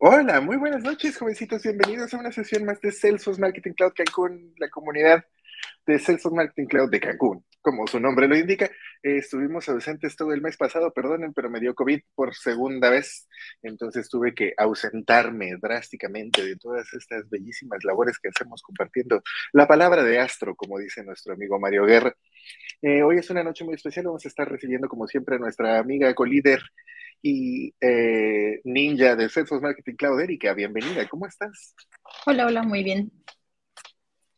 Hola, muy buenas noches, jovencitos. Bienvenidos a una sesión más de Salesforce Marketing Cloud Cancún, la comunidad de Salesforce Marketing Cloud de Cancún. Como su nombre lo indica, eh, estuvimos ausentes todo el mes pasado, perdonen, pero me dio COVID por segunda vez. Entonces tuve que ausentarme drásticamente de todas estas bellísimas labores que hacemos compartiendo la palabra de astro, como dice nuestro amigo Mario Guerra. Eh, hoy es una noche muy especial. Vamos a estar recibiendo, como siempre, a nuestra amiga colíder y eh, ninja de Salesforce Marketing Cloud, Erika. Bienvenida, ¿cómo estás? Hola, hola, muy bien.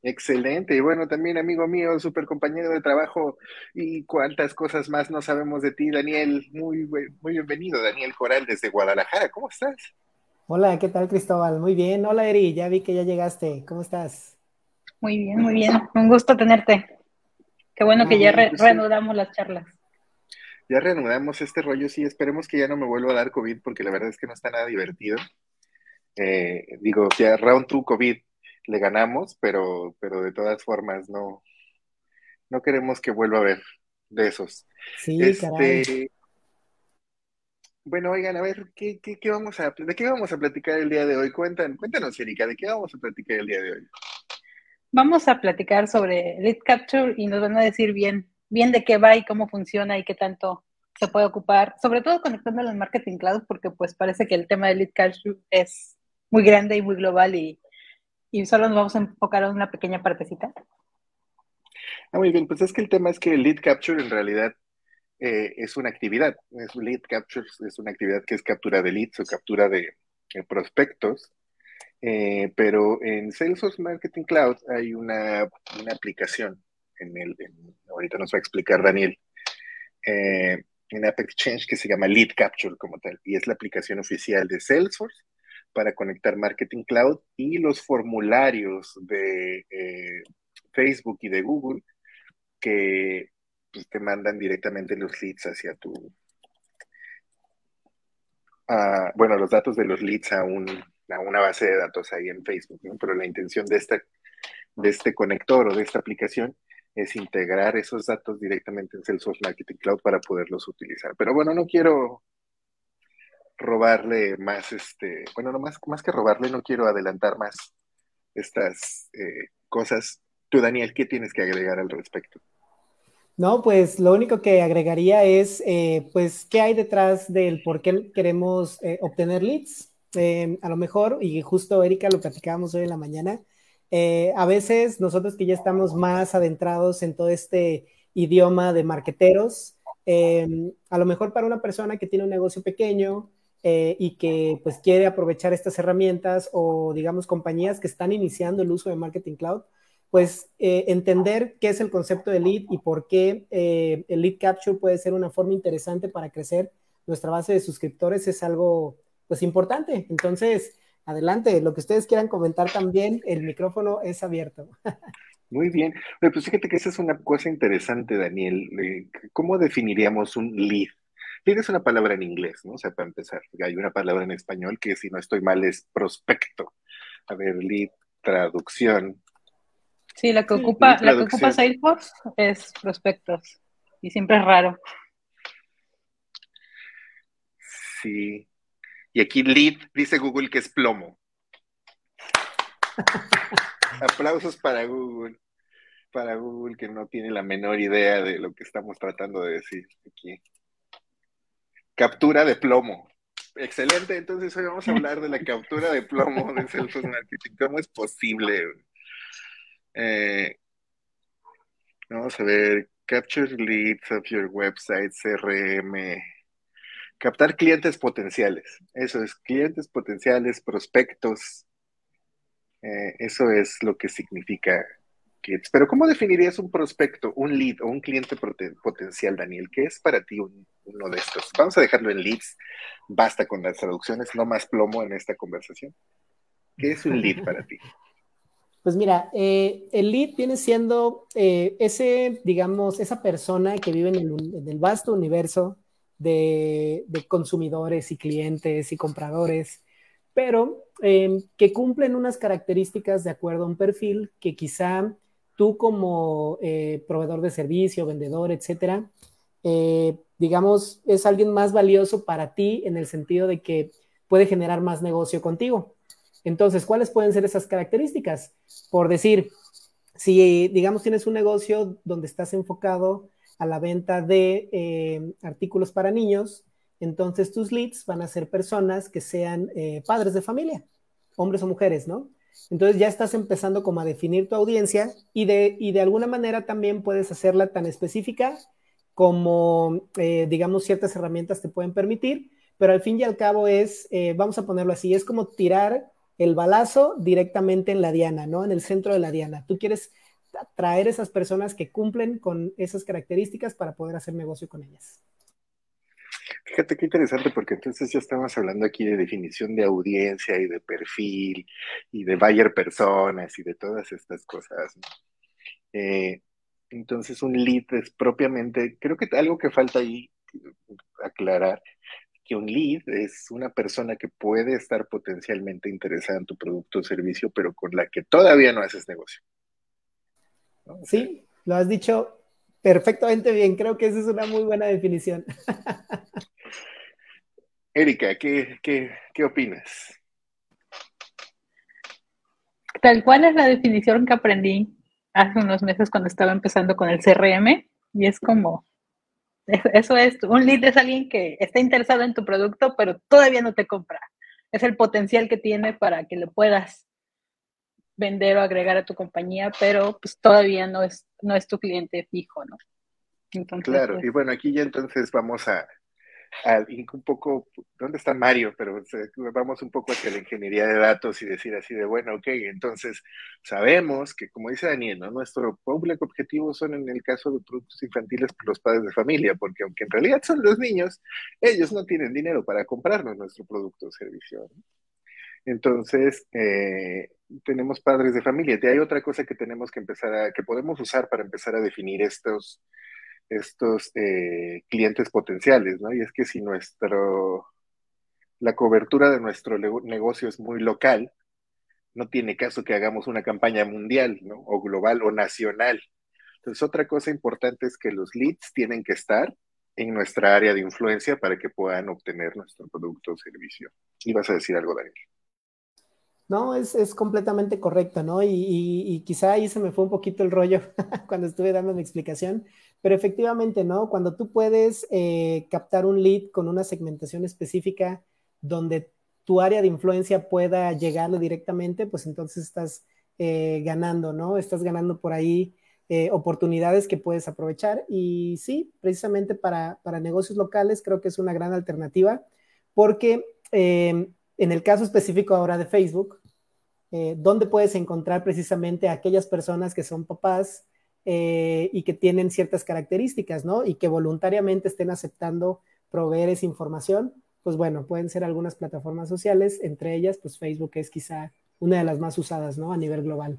Excelente. Y bueno, también amigo mío, súper compañero de trabajo y cuántas cosas más no sabemos de ti, Daniel. Muy, muy bienvenido, Daniel Coral desde Guadalajara. ¿Cómo estás? Hola, ¿qué tal, Cristóbal? Muy bien. Hola, Eri, ya vi que ya llegaste. ¿Cómo estás? Muy bien, muy bien. Un gusto tenerte. Qué bueno que ya pues reanudamos las charlas. Ya reanudamos este rollo, sí, esperemos que ya no me vuelva a dar COVID porque la verdad es que no está nada divertido. Eh, digo, ya round 2 COVID le ganamos, pero, pero de todas formas no, no queremos que vuelva a haber de esos. Sí, este, Bueno, oigan, a ver, ¿qué, qué, vamos a, ¿de qué vamos a platicar el día de hoy? Cuéntanos, cuéntanos, Erika, ¿de qué vamos a platicar el día de hoy? Vamos a platicar sobre Lead Capture y nos van a decir bien, bien de qué va y cómo funciona y qué tanto se puede ocupar, sobre todo conectándolo al Marketing Cloud, porque pues parece que el tema de Lead Capture es muy grande y muy global y y solo nos vamos a enfocar en una pequeña partecita. Ah, muy bien, pues es que el tema es que el lead capture en realidad eh, es una actividad. Es lead capture es una actividad que es captura de leads o captura de, prospectos. Eh, pero en Salesforce Marketing Cloud hay una, aplicación, en el, ahorita nos va a explicar Daniel, eh, en App Exchange que se llama Lead Capture como tal, y es la aplicación oficial de Salesforce para conectar Marketing Cloud y los formularios de eh, Facebook y de Google que pues, te mandan directamente los leads hacia tu... bueno, los datos de los leads a, un, a una base de datos ahí en Facebook, ¿no? pero la intención de, esta, de este conector o de esta aplicación es integrar esos datos directamente en Salesforce Marketing Cloud para poderlos utilizar. Pero bueno, no quiero robarle más, este, bueno, no más, más que robarle, no quiero adelantar más estas eh, cosas. Tú, Daniel, ¿qué tienes que agregar al respecto? No, pues lo único que agregaría es, eh, pues, ¿qué hay detrás del por qué queremos eh, obtener leads? a lo mejor, y justo Erika lo platicábamos hoy en la mañana, a veces nosotros que ya estamos más adentrados en todo este idioma de marqueteros, a lo mejor para una persona que tiene un negocio pequeño, eh, y que pues quiere aprovechar estas herramientas o digamos compañías que están iniciando el uso de Marketing Cloud, pues eh, entender qué es el concepto de lead y por qué eh, el lead capture puede ser una forma interesante para crecer nuestra base de suscriptores es algo pues importante. Entonces, adelante, lo que ustedes quieran comentar también, el micrófono es abierto. Muy bien. Pues fíjate que esa es una cosa interesante, Daniel. ¿Cómo definiríamos un lead? Tienes una palabra en inglés, ¿no? O sea, para empezar, hay una palabra en español que si no estoy mal es prospecto. A ver, lead, traducción. Sí, la que ocupa, la que ocupa Salesforce es prospectos. Y siempre es raro. Sí. Y aquí lead dice Google que es plomo. Aplausos para Google. Para Google que no tiene la menor idea de lo que estamos tratando de decir aquí. Captura de plomo. Excelente, entonces hoy vamos a hablar de la captura de plomo de Salesforce Marketing. ¿Cómo es posible? Eh, vamos a ver, capture leads of your website, CRM. Captar clientes potenciales. Eso es, clientes potenciales, prospectos. Eh, eso es lo que significa pero ¿cómo definirías un prospecto, un lead o un cliente potencial, Daniel? ¿Qué es para ti uno de estos? Vamos a dejarlo en leads, basta con las traducciones, no más plomo en esta conversación. ¿Qué es un lead para ti? Pues mira, eh, el lead viene siendo eh, ese, digamos, esa persona que vive en el, vasto universo de, consumidores y clientes y compradores, pero eh, que cumplen unas características de acuerdo a un perfil que quizá tú como eh, proveedor de servicio, vendedor, etcétera, eh, digamos, es alguien más valioso para ti en el sentido de que puede generar más negocio contigo. Entonces, ¿cuáles pueden ser esas características? Por decir, si digamos tienes un negocio donde estás enfocado a la venta de eh, artículos para niños, entonces tus leads van a ser personas que sean eh, padres de familia, hombres o mujeres, ¿no? Entonces ya estás empezando como a definir tu audiencia y de, y de alguna manera también puedes hacerla tan específica como, eh, digamos, ciertas herramientas te pueden permitir, pero al fin y al cabo es, vamos a ponerlo así, es como tirar el balazo directamente en la diana, ¿no? En el centro de la diana. Tú quieres traer esas personas que cumplen con esas características para poder hacer negocio con ellas. Fíjate qué interesante, porque entonces ya estamos hablando aquí de definición de audiencia y de perfil y de buyer personas y de todas estas cosas. Eh, entonces, un lead es propiamente, creo que algo que falta ahí aclarar que un lead es una persona que puede estar potencialmente interesada en tu producto o servicio, pero con la que todavía no haces negocio. Sí, lo has dicho perfectamente bien. Creo que esa es una muy buena definición. Erika, ¿qué, qué opinas? Tal cual es la definición que aprendí hace unos meses cuando estaba empezando con el CRM y es como eso es, un lead es alguien que está interesado en tu producto, pero todavía no te compra. Es el potencial que tiene para que le puedas vender o agregar a tu compañía, pero pues todavía no es, no es tu cliente fijo, ¿no? claro, pues y bueno, aquí ya entonces vamos a, un poco, ¿dónde está Mario? Pero vamos un poco hacia la ingeniería de datos y decir así de, bueno, ok, entonces sabemos que, como dice Daniel, ¿no? nuestro público objetivo son en el caso de productos infantiles los padres de familia, porque aunque en realidad son los niños, ellos no tienen dinero para comprarnos nuestro producto o servicio. Entonces, eh, tenemos padres de familia. Hay otra cosa que tenemos que empezar a, que podemos usar para empezar a definir estos, estos eh, clientes potenciales, ¿no? Y es que si nuestro, la cobertura de nuestro negocio es muy local, no tiene caso que hagamos una campaña mundial, ¿no? O global o nacional. Entonces, otra cosa importante es que los leads tienen que estar en nuestra área de influencia para que puedan obtener nuestro producto o servicio. Y vas a decir algo, Daniel. No, es, completamente correcto, ¿no? Y, quizá ahí se me fue un poquito el rollo cuando estuve dando mi explicación, pero efectivamente, ¿no? Cuando tú puedes eh, captar un lead con una segmentación específica donde tu área de influencia pueda llegarle directamente, pues entonces estás eh, ganando, ¿no? Estás ganando por ahí eh, oportunidades que puedes aprovechar. Y sí, precisamente para, para, negocios locales creo que es una gran alternativa porque en el caso específico ahora de Facebook, eh, dónde puedes encontrar precisamente a aquellas personas que son papás eh, y que tienen ciertas características, ¿no? Y que voluntariamente estén aceptando proveer esa información. Pues bueno, pueden ser algunas plataformas sociales, entre ellas, pues Facebook es quizá una de las más usadas, ¿no? A nivel global.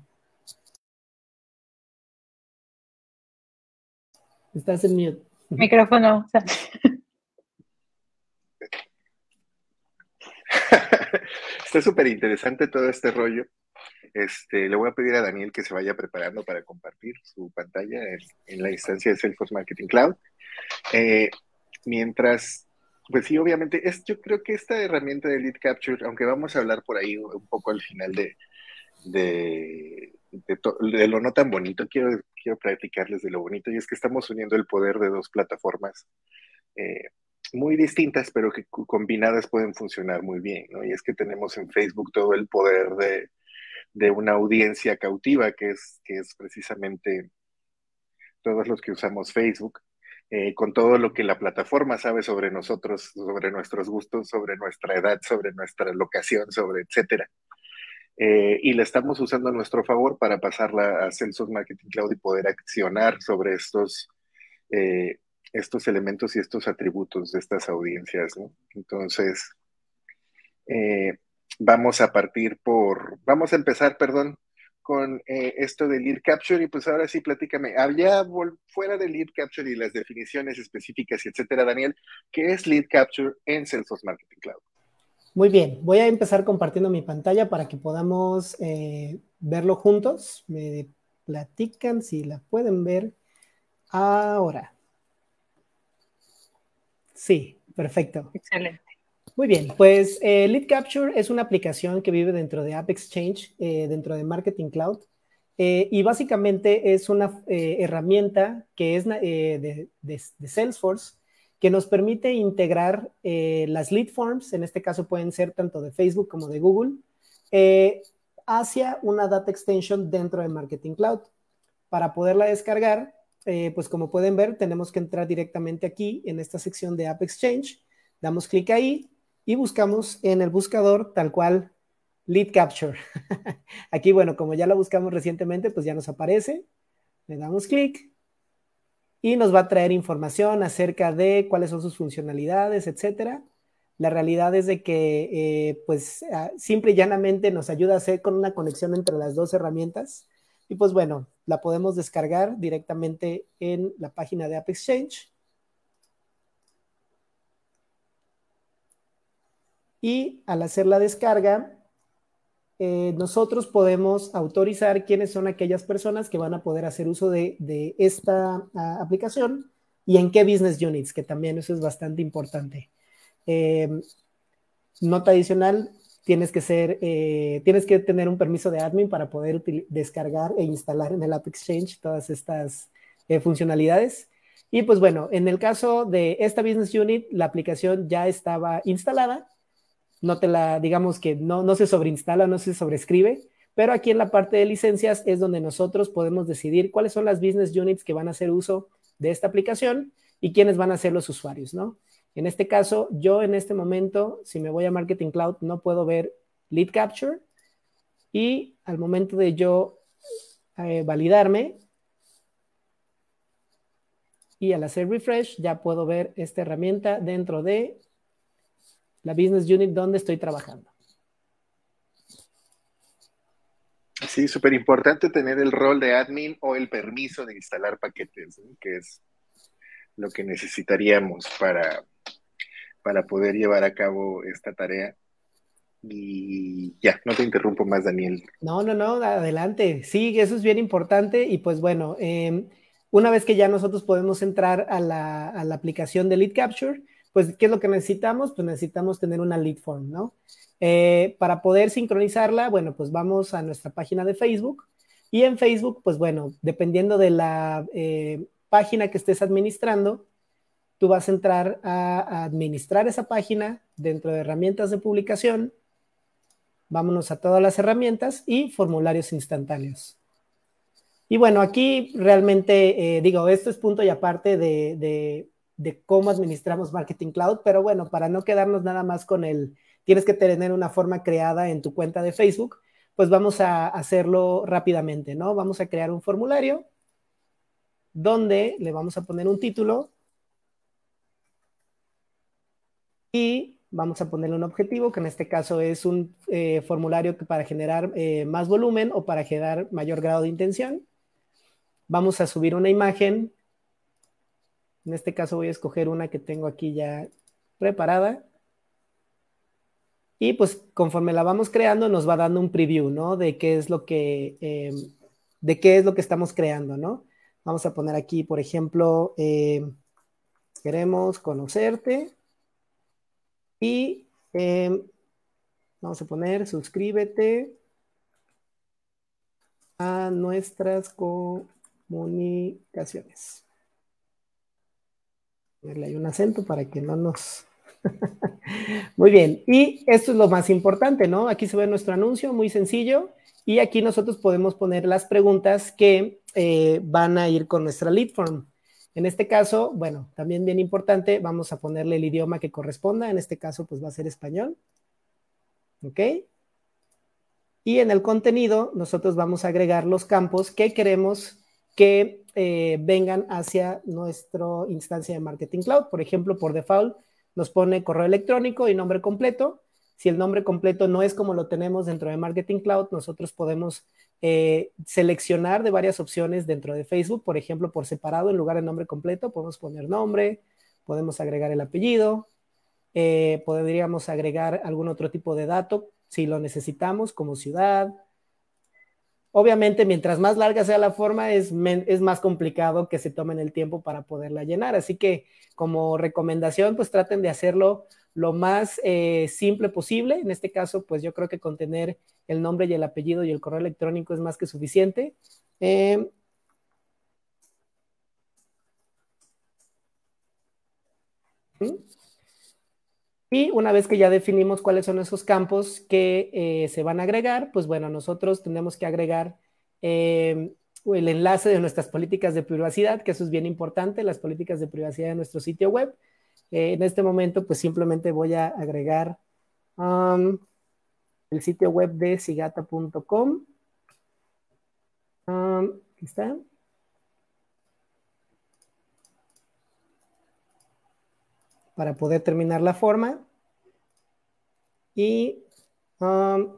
Estás en mute. Micrófono. Está súper interesante todo este rollo. Este, le voy a pedir a Daniel que se vaya preparando para compartir su pantalla en, la instancia de Salesforce Marketing Cloud. Eh, mientras, pues sí, obviamente, es, yo creo que esta herramienta de Lead Capture, aunque vamos a hablar por ahí un poco al final de, de, de, lo no tan bonito, quiero, quiero platicarles de lo bonito, y es que estamos uniendo el poder de dos plataformas. Eh, muy distintas, pero que combinadas pueden funcionar muy bien, ¿no? Y es que tenemos en Facebook todo el poder de, de una audiencia cautiva, que es, que es precisamente todos los que usamos Facebook, eh, con todo lo que la plataforma sabe sobre nosotros, sobre nuestros gustos, sobre nuestra edad, sobre nuestra locación, sobre etcétera. Eh, y la estamos usando a nuestro favor para pasarla a Salesforce Marketing Cloud y poder accionar sobre estos eh, estos elementos y estos atributos de estas audiencias, ¿no? Entonces, eh, vamos a partir por, vamos a empezar, perdón, con eh, esto del lead capture y pues ahora sí platícame, allá fuera del lead capture y las definiciones específicas y etcétera, Daniel, ¿qué es lead capture en Salesforce Marketing Cloud? Muy bien, voy a empezar compartiendo mi pantalla para que podamos eh, verlo juntos. Me platican si la pueden ver ahora. Sí, perfecto. Excelente. Muy bien, pues eh, Lead Capture es una aplicación que vive dentro de App Exchange, eh, dentro de Marketing Cloud, eh, y básicamente es una herramienta que es de, de, Salesforce que nos permite integrar las lead forms, en este caso pueden ser tanto de Facebook como de Google, hacia una data extension dentro de Marketing Cloud. Para poderla descargar, pues como pueden ver, tenemos que entrar directamente aquí en esta sección de App Exchange, damos clic ahí y buscamos en el buscador tal cual Lead Capture. Aquí, bueno, como ya lo buscamos recientemente, pues ya nos aparece. Le damos clic y nos va a traer información acerca de cuáles son sus funcionalidades, etcétera. La realidad es de que, eh, pues, ah, simple y llanamente nos ayuda a hacer con una conexión entre las dos herramientas. Y pues bueno, la podemos descargar directamente en la página de App Exchange. y al hacer la descarga, eh, nosotros podemos autorizar quiénes son aquellas personas que van a poder hacer uso de, esta ah, aplicación y en qué business units, que también eso es bastante importante. Eh, nota adicional, tienes que ser, eh, tienes que tener un permiso de admin para poder descargar e instalar en el App Exchange todas estas funcionalidades. Y pues bueno, en el caso de esta business unit, la aplicación ya estaba instalada no te la, digamos que no, no se sobreinstala, no se sobrescribe, pero aquí en la parte de licencias es donde nosotros podemos decidir cuáles son las business units que van a hacer uso de esta aplicación y quiénes van a ser los usuarios, ¿no? En este caso, yo en este momento, si me voy a Marketing Cloud, no puedo ver Lead Capture y al momento de yo eh, validarme y al hacer refresh, ya puedo ver esta herramienta dentro de la business unit donde estoy trabajando. Sí, súper importante tener el rol de admin o el permiso de instalar paquetes, que es lo que necesitaríamos para, para poder llevar a cabo esta tarea. Y ya, no te interrumpo más, Daniel. No, no, no, adelante. Sí, eso es bien importante. Y pues bueno, em, una vez que ya nosotros podemos entrar a la, a la aplicación de Lead Capture, pues, ¿qué es lo que necesitamos? Pues necesitamos tener una lead form, ¿no? Eh, para poder sincronizarla, bueno, pues vamos a nuestra página de Facebook y en Facebook, pues bueno, dependiendo de la eh, página que estés administrando, tú vas a entrar a, administrar esa página dentro de herramientas de publicación. Vámonos a todas las herramientas y formularios instantáneos. Y bueno, aquí realmente, eh, digo, esto es punto y aparte de, de cómo administramos Marketing Cloud, pero bueno, para no quedarnos nada más con el, tienes que tener una forma creada en tu cuenta de Facebook, pues vamos a hacerlo rápidamente, ¿no? Vamos a crear un formulario donde le vamos a poner un título y vamos a ponerle un objetivo, que en este caso es un eh, formulario que para generar eh, más volumen o para generar mayor grado de intención. Vamos a subir una imagen en este caso voy a escoger una que tengo aquí ya preparada. Y pues conforme la vamos creando nos va dando un preview, ¿no? De qué es lo que, em, de qué es lo que estamos creando, ¿no? Vamos a poner aquí, por ejemplo, em, queremos conocerte. Y em, vamos a poner suscríbete a nuestras comunicaciones. Hay un acento para que no nos... muy bien, y esto es lo más importante, ¿no? Aquí se ve nuestro anuncio, muy sencillo, y aquí nosotros podemos poner las preguntas que eh, van a ir con nuestra lead form. En este caso, bueno, también bien importante, vamos a ponerle el idioma que corresponda, en este caso pues va a ser español, ¿ok? Y en el contenido nosotros vamos a agregar los campos que queremos que eh, vengan hacia nuestra instancia de Marketing Cloud. Por ejemplo, por default nos pone correo electrónico y nombre completo. Si el nombre completo no es como lo tenemos dentro de Marketing Cloud, nosotros podemos eh, seleccionar de varias opciones dentro de Facebook, por ejemplo, por separado, en lugar de nombre completo, podemos poner nombre, podemos agregar el apellido, eh, podríamos agregar algún otro tipo de dato si lo necesitamos, como ciudad, Obviamente, mientras más larga sea la forma, es, más complicado que se tomen el tiempo para poderla llenar. Así que como recomendación, pues traten de hacerlo lo más eh, simple posible. En este caso, pues yo creo que contener el nombre y el apellido y el correo electrónico es más que suficiente. Eh, y una vez que ya definimos cuáles son esos campos que eh, se van a agregar, pues bueno, nosotros tenemos que agregar eh, el enlace de nuestras políticas de privacidad, que eso es bien importante, las políticas de privacidad de nuestro sitio web. Eh, en este momento, pues simplemente voy a agregar um, el sitio web de sigata.com. Um, aquí está. Para poder terminar la forma. Y um.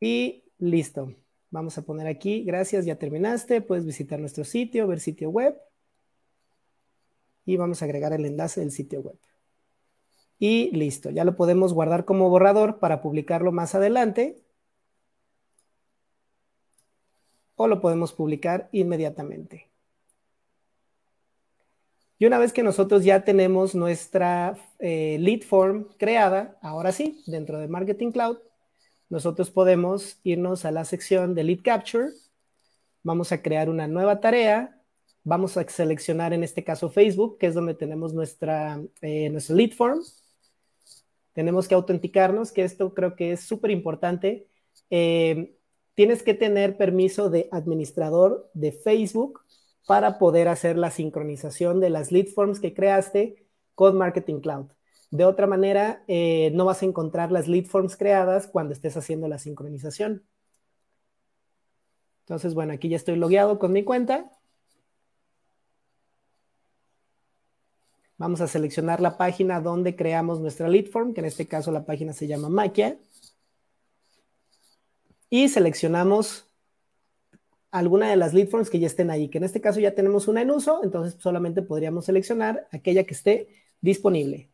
Y listo. Vamos a poner aquí, gracias, ya terminaste. Puedes visitar nuestro sitio, ver sitio web. Y vamos a agregar el enlace del sitio web. Y listo, ya lo podemos guardar como borrador para publicarlo más adelante. O lo podemos publicar inmediatamente. Y una vez que nosotros ya tenemos nuestra eh, lead form creada, ahora sí, dentro de Marketing Cloud, nosotros podemos irnos a la sección de Lead Capture, vamos a crear una nueva tarea, vamos a seleccionar en este caso Facebook, que es donde tenemos nuestra, eh, nuestra lead form. Tenemos que autenticarnos, que esto creo que es súper importante. Eh, tienes que tener permiso de administrador de Facebook para poder hacer la sincronización de las lead forms que creaste con Marketing Cloud. De otra manera, eh, no vas a encontrar las lead forms creadas cuando estés haciendo la sincronización. Entonces, bueno, aquí ya estoy logueado con mi cuenta. Vamos a seleccionar la página donde creamos nuestra lead form, que en este caso la página se llama Maquia y seleccionamos alguna de las lead forms que ya estén ahí, que en este caso ya tenemos una en uso, entonces solamente podríamos seleccionar aquella que esté disponible.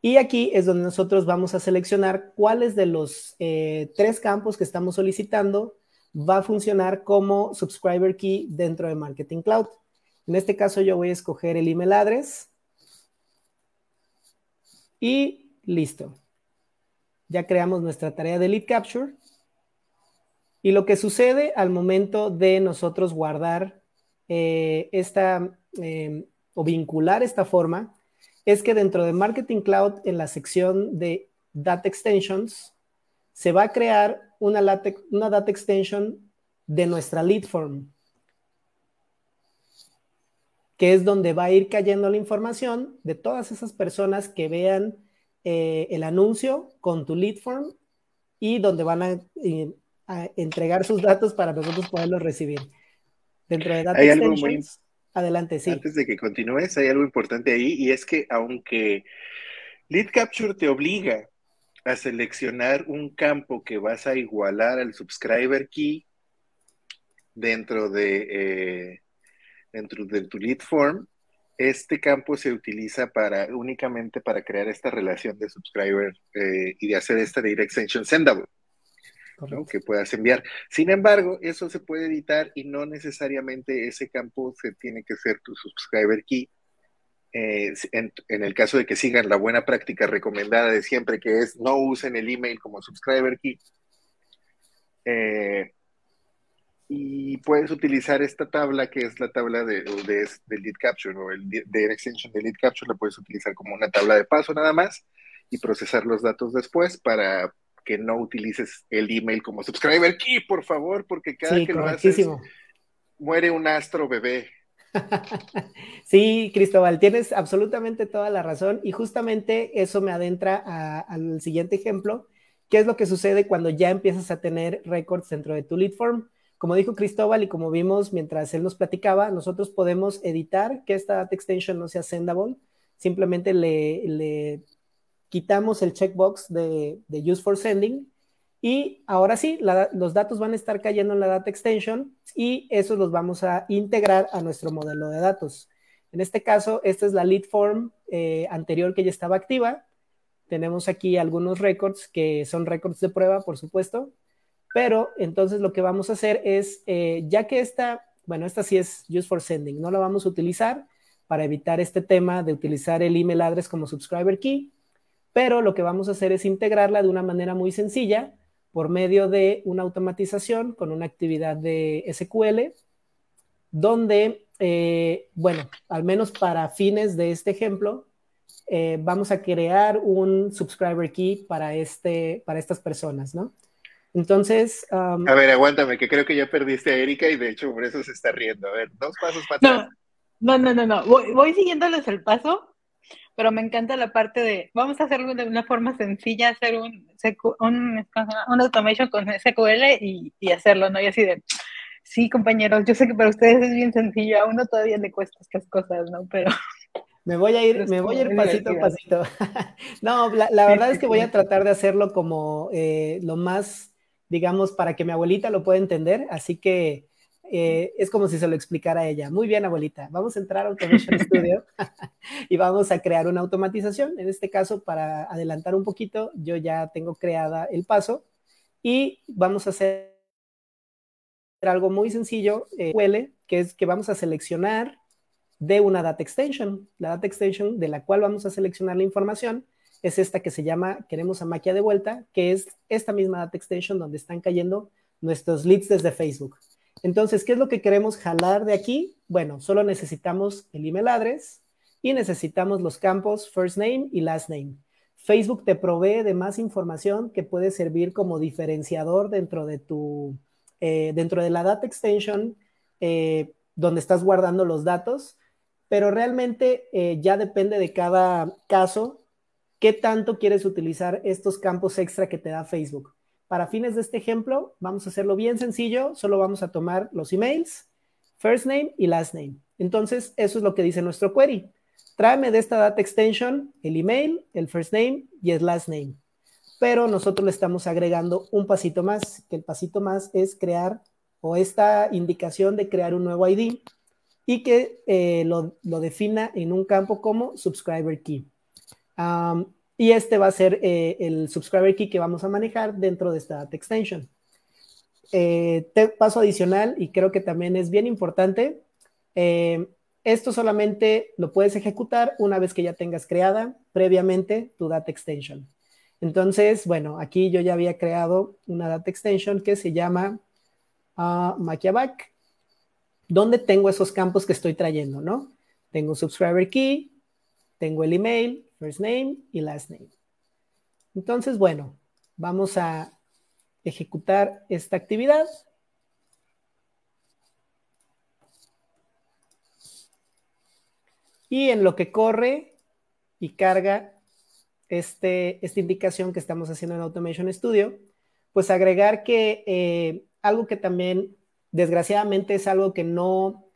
Y aquí es donde nosotros vamos a seleccionar cuáles de los eh, tres campos que estamos solicitando va a funcionar como subscriber key dentro de Marketing Cloud. En este caso yo voy a escoger el email address y listo. Ya creamos nuestra tarea de lead capture y lo que sucede al momento de nosotros guardar eh, esta em, o vincular esta forma es que dentro de Marketing Cloud, en la sección de Data Extensions, se va a crear una, una data extension de nuestra lead form, que es donde va a ir cayendo la información de todas esas personas que vean eh, el anuncio con tu lead form y donde van a eh, entregar sus datos para nosotros poderlos recibir. Dentro de Data muy, adelante, sí. Antes de que continúes, hay algo importante ahí y es que aunque Lead Capture te obliga a seleccionar un campo que vas a igualar al subscriber key dentro de, eh, dentro de tu lead form, este campo se utiliza para únicamente para crear esta relación de subscriber eh, y de hacer esta direct extension sendable que puedas enviar. Sin embargo, eso se puede editar y no necesariamente ese campo se tiene que ser tu subscriber key. Eh, en, el caso de que sigan la buena práctica recomendada de siempre, que es no usen el email como subscriber key. Eh, y puedes utilizar esta tabla que es la tabla de, de, lead capture o el de extension de lead capture, la puedes utilizar como una tabla de paso nada más y procesar los datos después para que no utilices el email como subscriber. Key, por favor, porque cada que lo haces muere un astro bebé. sí, Cristóbal, tienes absolutamente toda la razón. Y justamente eso me adentra al siguiente ejemplo, ¿Qué es lo que sucede cuando ya empiezas a tener récords dentro de tu lead form. Como dijo Cristóbal y como vimos mientras él nos platicaba, nosotros podemos editar que esta data extension no sea sendable, simplemente le, le quitamos el checkbox de, Use for Sending y ahora sí, los datos van a estar cayendo en la Data Extension y esos los vamos a integrar a nuestro modelo de datos. En este caso, esta es la lead form eh, anterior que ya estaba activa. Tenemos aquí algunos récords que son récords de prueba, por supuesto. Pero entonces lo que vamos a hacer es, eh, ya que esta, bueno, esta sí es use for sending, no la vamos a utilizar para evitar este tema de utilizar el email address como subscriber key, pero lo que vamos a hacer es integrarla de una manera muy sencilla por medio de una automatización con una actividad de SQL, donde, eh, bueno, al menos para fines de este ejemplo, eh, vamos a crear un subscriber key para, este, para estas personas, ¿no? Entonces... Um, a ver, aguántame, que creo que ya perdiste a Erika y de hecho por eso se está riendo. A ver, dos pasos para atrás. No, no, no, no. Voy, voy siguiéndoles el paso, pero me encanta la parte de, vamos a hacerlo de una forma sencilla, hacer un, un, un automation con SQL y, y, hacerlo, ¿no? Y así de, sí, compañeros, yo sé que para ustedes es bien sencillo, a uno todavía le cuesta estas cosas, ¿no? Pero... Me voy a ir, me voy a ir pasito a pasito. no, la, la verdad es que voy a tratar de hacerlo como eh, lo más, digamos, para que mi abuelita lo pueda entender, así que eh, es como si se lo explicara a ella. Muy bien, abuelita, vamos a entrar a Automation Studio y vamos a crear una automatización. En este caso, para adelantar un poquito, yo ya tengo creada el paso y vamos a hacer algo muy sencillo, eh, que es que vamos a seleccionar de una data extension. La data extension de la cual vamos a seleccionar la información es esta que se llama Queremos a Maquia de vuelta, que es esta misma data extension donde están cayendo nuestros leads desde Facebook. Entonces, ¿qué es lo que queremos jalar de aquí? Bueno, solo necesitamos el email address y necesitamos los campos first name y last name. Facebook te provee de más información que puede servir como diferenciador dentro de tu, eh, dentro de la data extension eh, donde estás guardando los datos, pero realmente eh, ya depende de cada caso qué tanto quieres utilizar estos campos extra que te da Facebook. Para fines de este ejemplo, vamos a hacerlo bien sencillo, solo vamos a tomar los emails, first name y last name. Entonces, eso es lo que dice nuestro query. Tráeme de esta data extension el email, el first name y el last name. Pero nosotros le estamos agregando un pasito más, que el pasito más es crear o esta indicación de crear un nuevo ID y que eh, lo, defina en un campo como subscriber key. Y este va a ser eh, el subscriber key que vamos a manejar dentro de esta extension. Eh, paso adicional, y creo que también es bien importante, eh, esto solamente lo puedes ejecutar una vez que ya tengas creada previamente tu data extension. Entonces, bueno, aquí yo ya había creado una data extension que se llama uh, Maquiabac, donde tengo esos campos que estoy trayendo, ¿no? Tengo subscriber key, tengo el email, first name y last name. Entonces, bueno, vamos a ejecutar esta actividad. Y en lo que corre y carga este, esta indicación que estamos haciendo en Automation Studio, pues agregar que eh, algo que también desgraciadamente es algo que no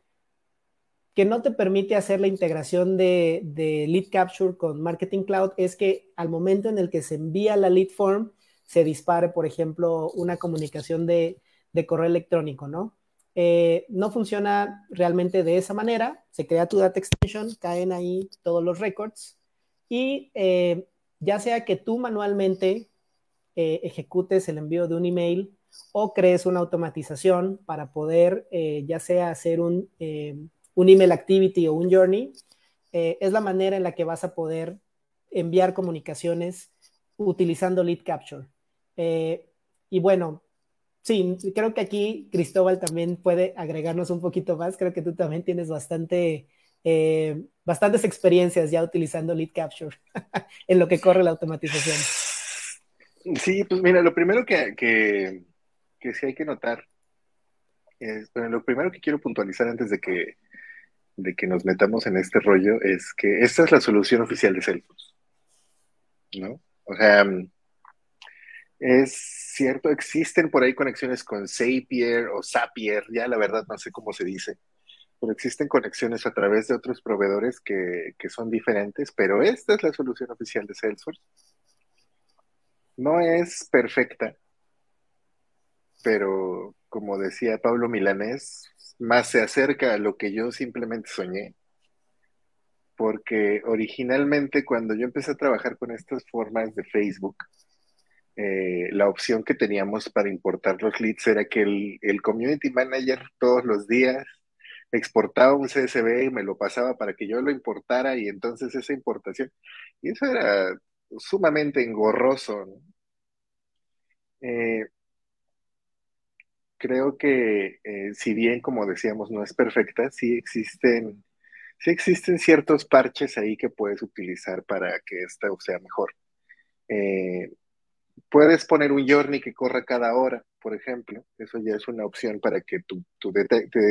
que no te permite hacer la integración de, lead capture con Marketing Cloud es que al momento en el que se envía la lead form, se dispare, por ejemplo, una comunicación de, correo electrónico, ¿no? Eh, no funciona realmente de esa manera. Se crea tu data extension, caen ahí todos los records y eh, ya sea que tú manualmente eh, ejecutes el envío de un email o crees una automatización para poder ya sea hacer un un email activity o un journey, eh, es la manera en la que vas a poder enviar comunicaciones utilizando lead capture. Eh, y bueno, sí, creo que aquí Cristóbal también puede agregarnos un poquito más. Creo que tú también tienes bastante, eh, bastantes experiencias ya utilizando lead capture en lo que corre la automatización. Sí, pues mira, lo primero que, que, que sí hay que notar es, bueno, lo primero que quiero puntualizar antes de que de que nos metamos en este rollo es que esta es la solución oficial de Salesforce. ¿No? O sea, es cierto, existen por ahí conexiones con Zapier o Zapier, ya la verdad no sé cómo se dice, pero existen conexiones a través de otros proveedores que, que son diferentes, pero esta es la solución oficial de Salesforce. No es perfecta, pero como decía Pablo Milanés, más se acerca a lo que yo simplemente soñé. porque originalmente cuando yo empecé a trabajar con estas formas de Facebook, eh, la opción que teníamos para importar los leads era que el, community manager todos los días exportaba un CSV y me lo pasaba para que yo lo importara y entonces esa importación, y eso era sumamente engorroso. ¿no? Eh, creo que eh, si bien, como decíamos, no es perfecta, sí existen, sí existen ciertos parches ahí que puedes utilizar para que esta sea mejor. Eh, puedes poner un journey que corra cada hora, por ejemplo. Eso ya es una opción para que tú,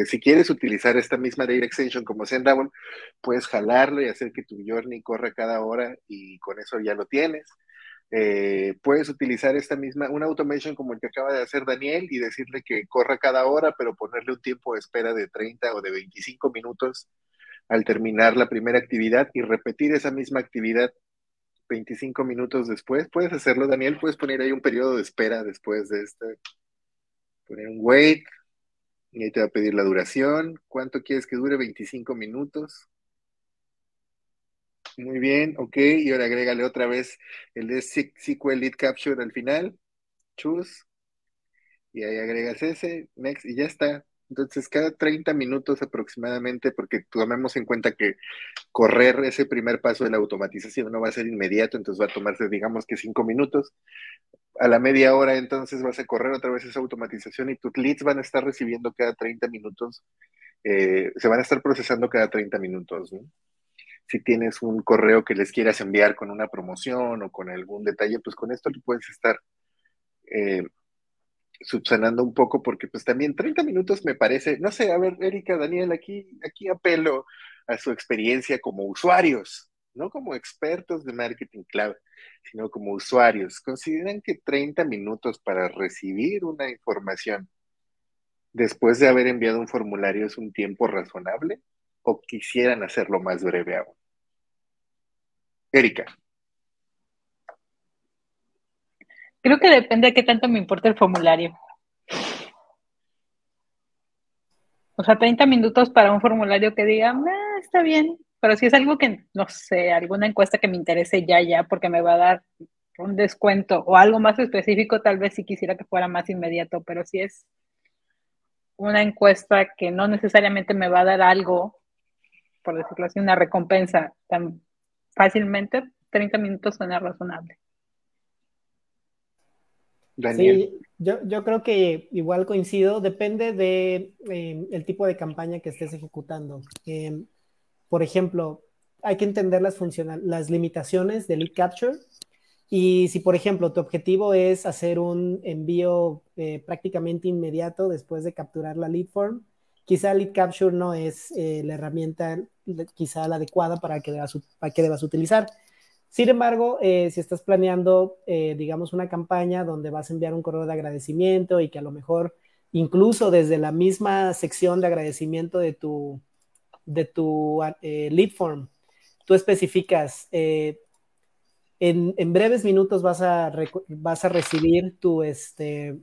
si quieres utilizar esta misma data extension como Sendable, puedes jalarlo y hacer que tu journey corra cada hora y con eso ya lo tienes. Eh, puedes utilizar esta misma, una automation como el que acaba de hacer Daniel y decirle que corra cada hora, pero ponerle un tiempo de espera de 30 o de 25 minutos al terminar la primera actividad y repetir esa misma actividad 25 minutos después. Puedes hacerlo, Daniel, puedes poner ahí un periodo de espera después de este. Poner un wait y ahí te va a pedir la duración. ¿Cuánto quieres que dure? 25 minutos. Muy bien, ok. Y ahora agrégale otra vez el de SQL Lead Capture al final. Choose. Y ahí agregas ese, next, y ya está. Entonces, cada 30 minutos aproximadamente, porque tomemos en cuenta que correr ese primer paso de la automatización no va a ser inmediato, entonces va a tomarse, digamos que 5 minutos. A la media hora, entonces vas a correr otra vez esa automatización y tus leads van a estar recibiendo cada 30 minutos, eh, se van a estar procesando cada 30 minutos. ¿no? Si tienes un correo que les quieras enviar con una promoción o con algún detalle, pues con esto le puedes estar eh, subsanando un poco, porque pues también 30 minutos me parece, no sé, a ver, Erika, Daniel, aquí, aquí apelo a su experiencia como usuarios, no como expertos de marketing cloud, sino como usuarios. ¿Consideran que 30 minutos para recibir una información después de haber enviado un formulario es un tiempo razonable? o quisieran hacerlo más breve aún? Erika. Creo que depende de qué tanto me importa el formulario. O sea, 30 minutos para un formulario que diga, ah, está bien, pero si es algo que, no sé, alguna encuesta que me interese ya, ya, porque me va a dar un descuento o algo más específico, tal vez si quisiera que fuera más inmediato, pero si es una encuesta que no necesariamente me va a dar algo por decirlo así, una recompensa tan fácilmente, 30 minutos suena razonable. Sí, yo, yo, creo que igual coincido, depende de eh, el tipo de campaña que estés ejecutando. Eh, por ejemplo, hay que entender las, las limitaciones del lead capture y si, por ejemplo, tu objetivo es hacer un envío eh, prácticamente inmediato después de capturar la lead form, quizá Lead Capture no es eh, la herramienta quizá la adecuada para que debas, para que debas utilizar. Sin embargo, eh, si estás planeando, eh, digamos, una campaña donde vas a enviar un correo de agradecimiento y que a lo mejor incluso desde la misma sección de agradecimiento de tu, de tu lead form, tú especificas, en, en, breves minutos vas a, vas a recibir tu, este,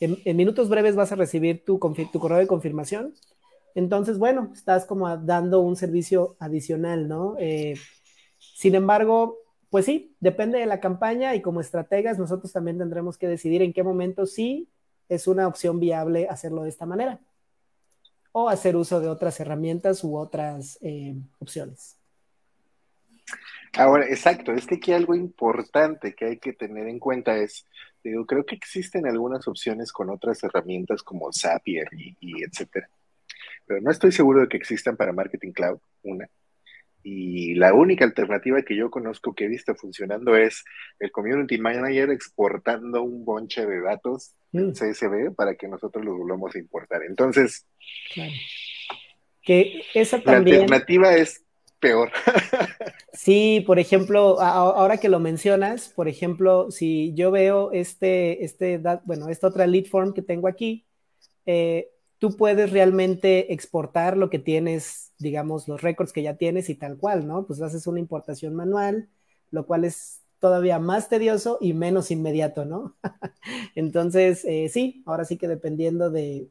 en, minutos breves vas a recibir tu, tu correo de confirmación. Entonces, bueno, estás como dando un servicio adicional, ¿no? Eh, sin embargo, pues sí, depende de la campaña y como estrategas nosotros también tendremos que decidir en qué momento sí es una opción viable hacerlo de esta manera o hacer uso de otras herramientas u otras eh, opciones. Ahora, exacto, es que aquí algo importante que hay que tener en cuenta es, digo, creo que existen algunas opciones con otras herramientas como Zapier y, y etcétera, pero no estoy seguro de que existan para Marketing Cloud, una. Y la única alternativa que yo conozco que he visto funcionando es el Community Manager exportando un bonche de datos en mm. CSV para que nosotros los volvamos a importar. Entonces, que esa también... La alternativa es peor. sí, por ejemplo, ahora que lo mencionas, por ejemplo, si yo veo este, este, bueno, esta otra lead form que tengo aquí, eh, tú puedes realmente exportar lo que tienes, digamos, los récords que ya tienes y tal cual, ¿no? Pues haces una importación manual, lo cual es todavía más tedioso y menos inmediato, ¿no? Entonces, eh, sí, ahora sí que dependiendo de,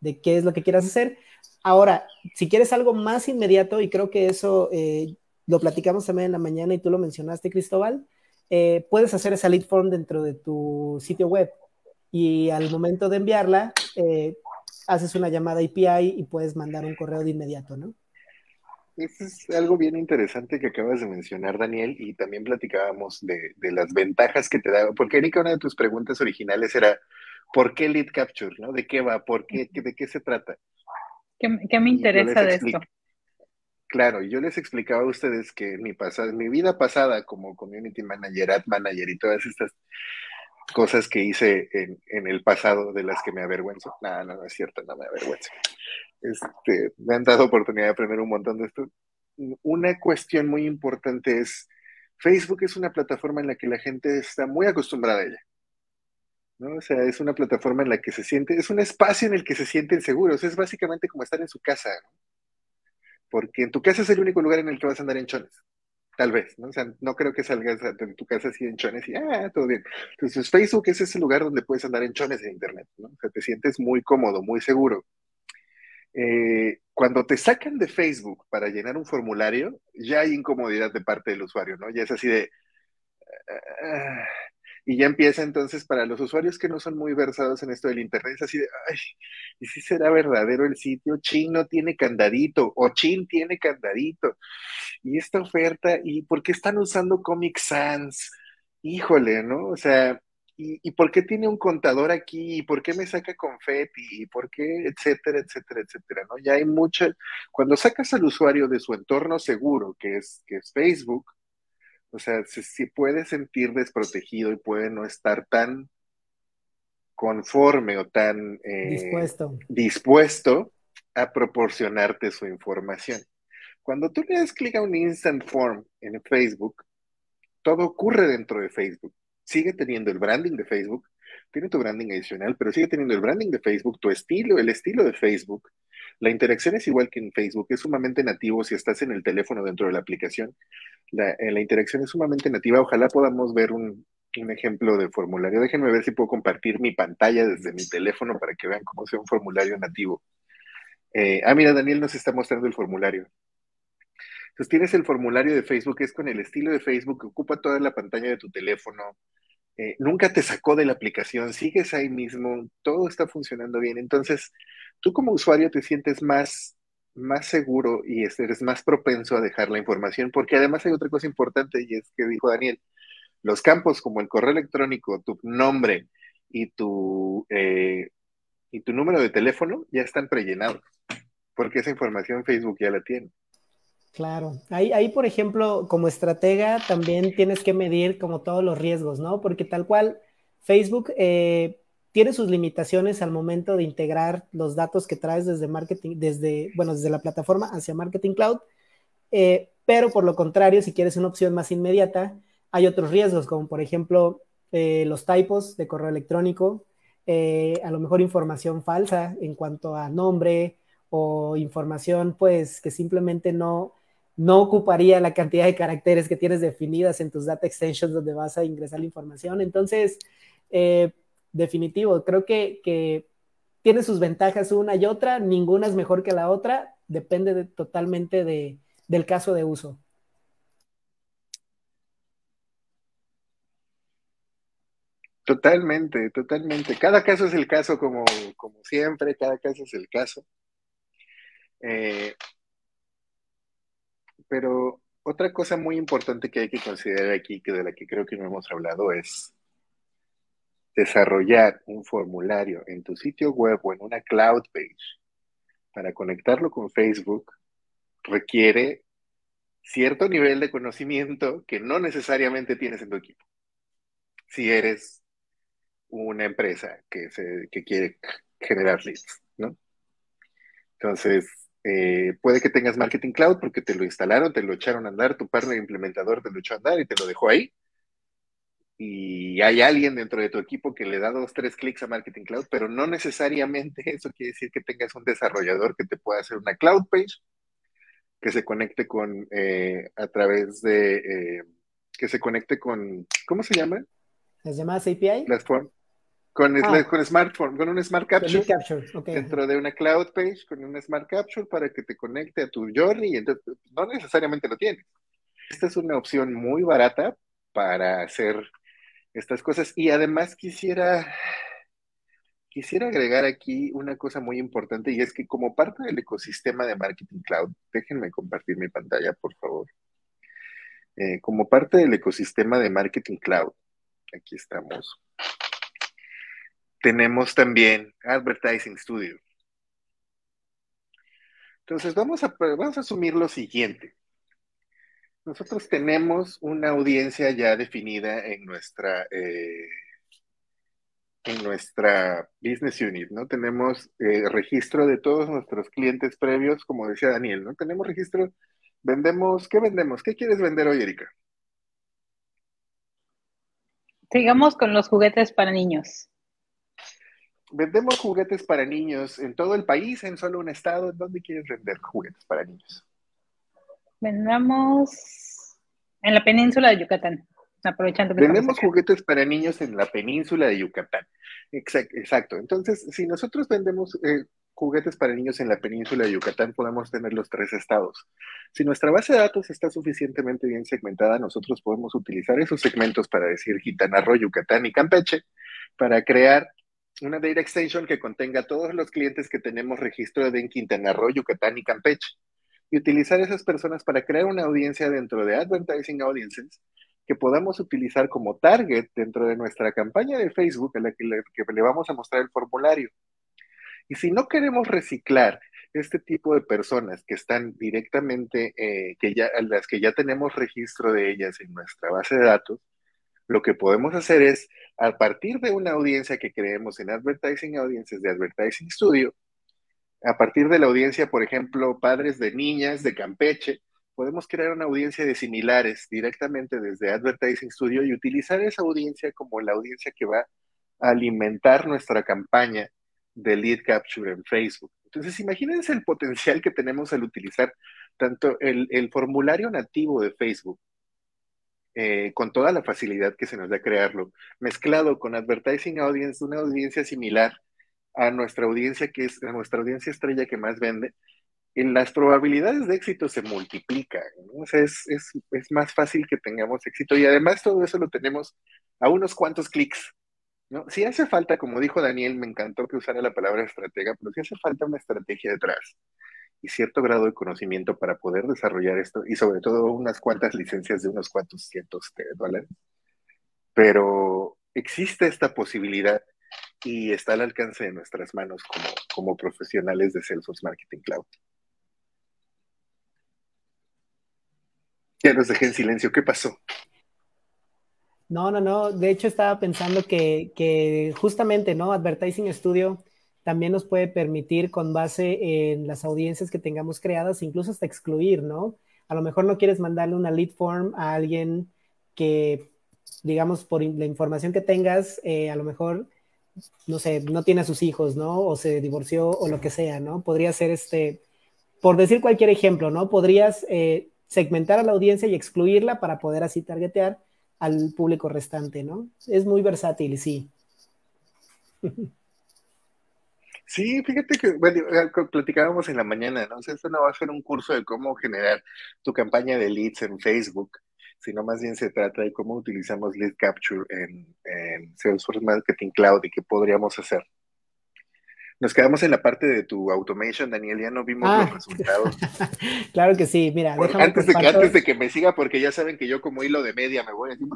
de qué es lo que quieras hacer. Ahora, si quieres algo más inmediato, y creo que eso eh, lo platicamos también en la mañana y tú lo mencionaste, Cristóbal, eh, puedes hacer esa lead form dentro de tu sitio web y al momento de enviarla, haces una llamada API y puedes mandar un correo de inmediato, ¿no? Eso es algo bien interesante que acabas de mencionar, Daniel, y también platicábamos de, las ventajas que te da, porque Erika, una de tus preguntas originales era, ¿por qué lead capture? ¿no? ¿De qué va? ¿Por qué? ¿De qué se trata? ¿Qué, me interesa de esto? Claro, yo les explicaba a ustedes que mi, pasada, mi vida pasada como community manager, ad manager y todas estas cosas que hice en, el pasado de las que me avergüenzo. No, no, no es cierto, no me avergüenzo. Este, me han dado oportunidad de aprender un montón de esto. Una cuestión muy importante es, Facebook es una plataforma en la que la gente está muy acostumbrada a ella. ¿no? O sea, es una plataforma en la que se siente, es un espacio en el que se sienten seguros, es básicamente como estar en su casa, porque en tu casa es el único lugar en el que vas a andar en chones, tal vez, ¿no? O sea, no creo que salgas de tu casa así en chones y, ah, todo bien. Entonces, Facebook es ese lugar donde puedes andar en chones en Internet, ¿no? O sea, te sientes muy cómodo, muy seguro. Eh, cuando te sacan de Facebook para llenar un formulario, ya hay incomodidad de parte del usuario, ¿no? Ya es así de... Y ya empieza entonces para los usuarios que no son muy versados en esto del Internet, es así de, ay, ¿y si será verdadero el sitio? Chin no tiene candadito, o Chin tiene candadito. Y esta oferta, ¿y por qué están usando Comic Sans? Híjole, ¿no? O sea, ¿y, por qué tiene un contador aquí? ¿Y por qué me saca confeti? ¿Y por qué? Etcétera, etcétera, etcétera, ¿no? Ya hay mucha, cuando sacas al usuario de su entorno seguro, que es, que es Facebook, o sea, si, puede sentir desprotegido y puede no estar tan conforme o tan eh, dispuesto. dispuesto a proporcionarte su información. Cuando tú le das clic a un instant form en Facebook, todo ocurre dentro de Facebook sigue teniendo el branding de Facebook, tiene tu branding adicional, pero sigue teniendo el branding de Facebook, tu estilo, el estilo de Facebook. La interacción es igual que en Facebook, es sumamente nativo si estás en el teléfono dentro de la aplicación. La, eh, interacción es sumamente nativa. Ojalá podamos ver un, ejemplo de formulario. Déjenme ver si puedo compartir mi pantalla desde mi teléfono para que vean cómo sea un formulario nativo. Eh, ah, mira, Daniel nos está mostrando el formulario. Entonces tienes el formulario de Facebook, es con el estilo de Facebook, que ocupa toda la pantalla de tu teléfono, eh, nunca te sacó de la aplicación, sigues ahí mismo, todo está funcionando bien. Entonces, tú como usuario te sientes más, más seguro y eres más propenso a dejar la información, porque además hay otra cosa importante y es que dijo Daniel, los campos como el correo electrónico, tu nombre y tu, eh, y tu número de teléfono ya están prellenados, porque esa información Facebook ya la tiene. Claro, ahí, ahí por ejemplo, como estratega también tienes que medir como todos los riesgos, ¿no? Porque tal cual Facebook eh, tiene sus limitaciones al momento de integrar los datos que traes desde marketing, desde, bueno, desde la plataforma hacia Marketing Cloud, eh, pero por lo contrario, si quieres una opción más inmediata, hay otros riesgos, como por ejemplo eh, los typos de correo electrónico, a lo mejor información falsa en cuanto a nombre o información pues que simplemente no, no ocuparía la cantidad de caracteres que tienes definidas en tus data extensions donde vas a ingresar la información. Entonces, eh, definitivo, creo que, tiene sus ventajas una y otra, ninguna es mejor que la otra, depende totalmente de, del caso de uso. Totalmente, totalmente. Cada caso es el caso como, como siempre, cada caso es el caso. Eh, pero otra cosa muy importante que hay que considerar aquí, que de la que creo que no hemos hablado, es desarrollar un formulario en tu sitio web o en una cloud page para conectarlo con Facebook requiere cierto nivel de conocimiento que no necesariamente tienes en tu equipo. Si eres una empresa que, se, quiere generar leads, ¿no? Entonces, eh, puede que tengas Marketing Cloud porque te lo instalaron, te lo echaron a andar, tu partner implementador te lo echó a andar y te lo dejó ahí. Y hay alguien dentro de tu equipo que le da dos, tres clics a Marketing Cloud, pero no necesariamente eso quiere decir que tengas un desarrollador que te pueda hacer una cloud page, que se conecte con, eh, a través de, eh, que se conecte con, ¿cómo se llama? ¿Las llamadas API? Las con, ah. con smartphone, con un Smart Capture, dentro de una cloud page, con un Smart Capture para que te conecte a tu Journey. Entonces, no necesariamente lo tienes, esta es una opción muy barata para hacer estas cosas. Y además quisiera, quisiera agregar aquí una cosa muy importante y es que como parte del ecosistema de Marketing Cloud, déjenme compartir mi pantalla, por favor. Eh, como parte del ecosistema de Marketing Cloud, aquí estamos, tenemos también Advertising Studio. Entonces vamos a, vamos a asumir lo siguiente. Nosotros tenemos una audiencia ya definida en nuestra, eh, en nuestra business unit, ¿no? Tenemos eh, registro de todos nuestros clientes previos, como decía Daniel, ¿no? Tenemos registro, vendemos, ¿qué vendemos? ¿Qué quieres vender hoy, Erika? Sigamos con los juguetes para niños. Vendemos juguetes para niños en todo el país, en solo un estado. ¿En dónde quieres vender juguetes para niños? Vendamos en la península de Yucatán, aprovechando que Vendemos juguetes para niños en la península de Yucatán. Exacto. Entonces, si nosotros vendemos eh, juguetes para niños en la península de Yucatán, podemos tener los tres estados. Si nuestra base de datos está suficientemente bien segmentada, nosotros podemos utilizar esos segmentos para decir Gitana Roo, Yucatán y Campeche, para crear una data extension que contenga todos los clientes que tenemos registro de en Quintana Roo, Yucatán y Campeche y utilizar esas personas para crear una audiencia dentro de Advertising Audiences que podamos utilizar como target dentro de nuestra campaña de Facebook a la que le, vamos a mostrar el formulario. Y si no queremos reciclar este tipo de personas que están directamente, eh, que ya, las que ya tenemos registro de ellas en nuestra base de datos, lo que podemos hacer es, a partir de una audiencia que creemos en Advertising Audiences de Advertising Studio, a partir de la audiencia, por ejemplo, padres de niñas de Campeche, podemos crear una audiencia de similares directamente desde Advertising Studio y utilizar esa audiencia como la audiencia que va a alimentar nuestra campaña de lead capture en Facebook. Entonces, imagínense el potencial que tenemos al utilizar tanto el, formulario nativo de Facebook, eh, con toda la facilidad que se nos da crearlo, mezclado con Advertising Audience, una audiencia similar a nuestra audiencia, que es a nuestra audiencia estrella que más vende, en las probabilidades de éxito se multiplican. O sea, es, más fácil que tengamos éxito y además todo eso lo tenemos a unos cuantos clics. ¿no? Si hace falta, como dijo Daniel, me encantó que usara la palabra estratega, pero si hace falta una estrategia detrás y cierto grado de conocimiento para poder desarrollar esto y sobre todo unas cuantas licencias de unos cuantos cientos de dólares. Pero existe esta posibilidad y está al alcance de nuestras manos como, como profesionales de Salesforce Marketing Cloud. Ya nos dejé en silencio, ¿qué pasó? No, no, no. De hecho, estaba pensando que, que, justamente, ¿no? Advertising Studio también nos puede permitir, con base en las audiencias que tengamos creadas, incluso hasta excluir, ¿no? A lo mejor no quieres mandarle una lead form a alguien que, digamos, por la información que tengas, eh, a lo mejor no sé, no tiene a sus hijos, ¿no? O se divorció o lo que sea, ¿no? Podría ser este, por decir cualquier ejemplo, ¿no? Podrías eh, segmentar a la audiencia y excluirla para poder así targetear al público restante, ¿no? Es muy versátil, sí. Sí, fíjate que, bueno, platicábamos en la mañana, ¿no? O sea, esto no va a ser un curso de cómo generar tu campaña de leads en Facebook, sino más bien se trata de cómo utilizamos lead capture en, Salesforce Marketing Cloud y qué podríamos hacer. Nos quedamos en la parte de tu automation, Daniel, ya no vimos los ah. resultados. claro que sí, mira. antes, de que, antes de que me siga, porque ya saben que yo como hilo de media me voy a decir...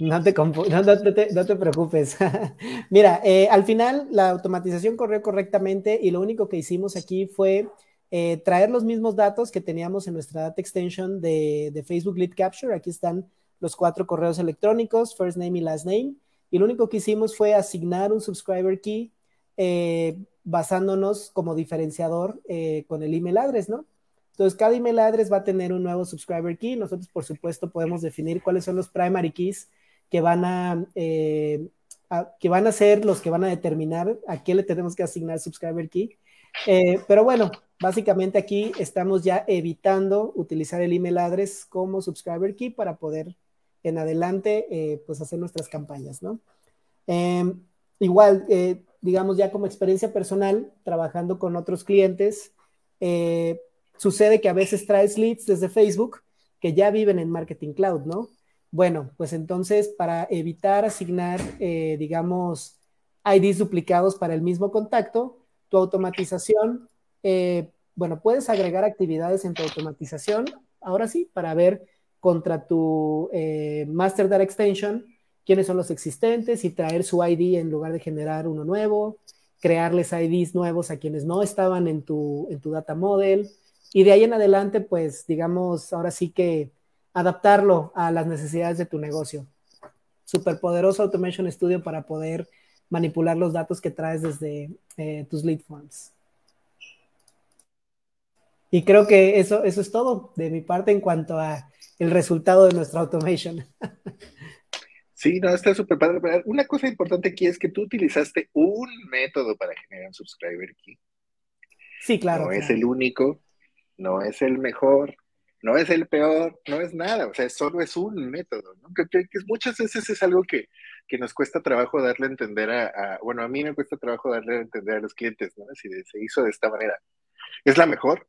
No te, no, te, preocupes. mira, eh, al final la automatización corrió correctamente y lo único que hicimos aquí fue eh, traer los mismos datos que teníamos en nuestra data extension de, Facebook Lead Capture. Aquí están los cuatro correos electrónicos, first name y last name. Y lo único que hicimos fue asignar un subscriber key eh, basándonos como diferenciador eh, con el email address, ¿no? Entonces, cada email address va a tener un nuevo subscriber key. Nosotros, por supuesto, podemos definir cuáles son los primary keys que van a, que van a ser los que van a determinar a qué le tenemos que asignar subscriber key. pero bueno, Básicamente aquí estamos ya evitando utilizar el email address como subscriber key para poder en adelante eh, pues hacer nuestras campañas, ¿no? Em, igual, eh, digamos ya como experiencia personal, trabajando con otros clientes, eh, sucede que a veces traes leads desde Facebook que ya viven en Marketing Cloud, ¿no? Bueno, pues entonces para evitar asignar, digamos, IDs duplicados para el mismo contacto, tu automatización, eh, bueno, puedes agregar actividades en tu automatización, ahora sí, para ver contra tu eh, Master Data Extension quiénes son los existentes y traer su ID en lugar de generar uno nuevo, crearles IDs nuevos a quienes no estaban en tu, en tu data model. Y de ahí en adelante, pues digamos, ahora sí que adaptarlo a las necesidades de tu negocio. Superpoderoso Automation Studio para poder manipular los datos que traes desde eh, tus lead forms. Y creo que eso, eso es todo de mi parte en cuanto a el resultado de nuestra automation. Sí, no, está súper padre. Una cosa importante aquí es que tú utilizaste un método para generar un subscriber key. Sí, claro. No es el único, no es el mejor, no es el peor, no es nada, o sea, solo es un método, ¿no? Que, que, muchas veces es algo que, que, nos cuesta trabajo darle a entender a, bueno, a mí me cuesta trabajo darle a entender a los clientes, ¿no? Si se hizo de esta manera. ¿Es la mejor?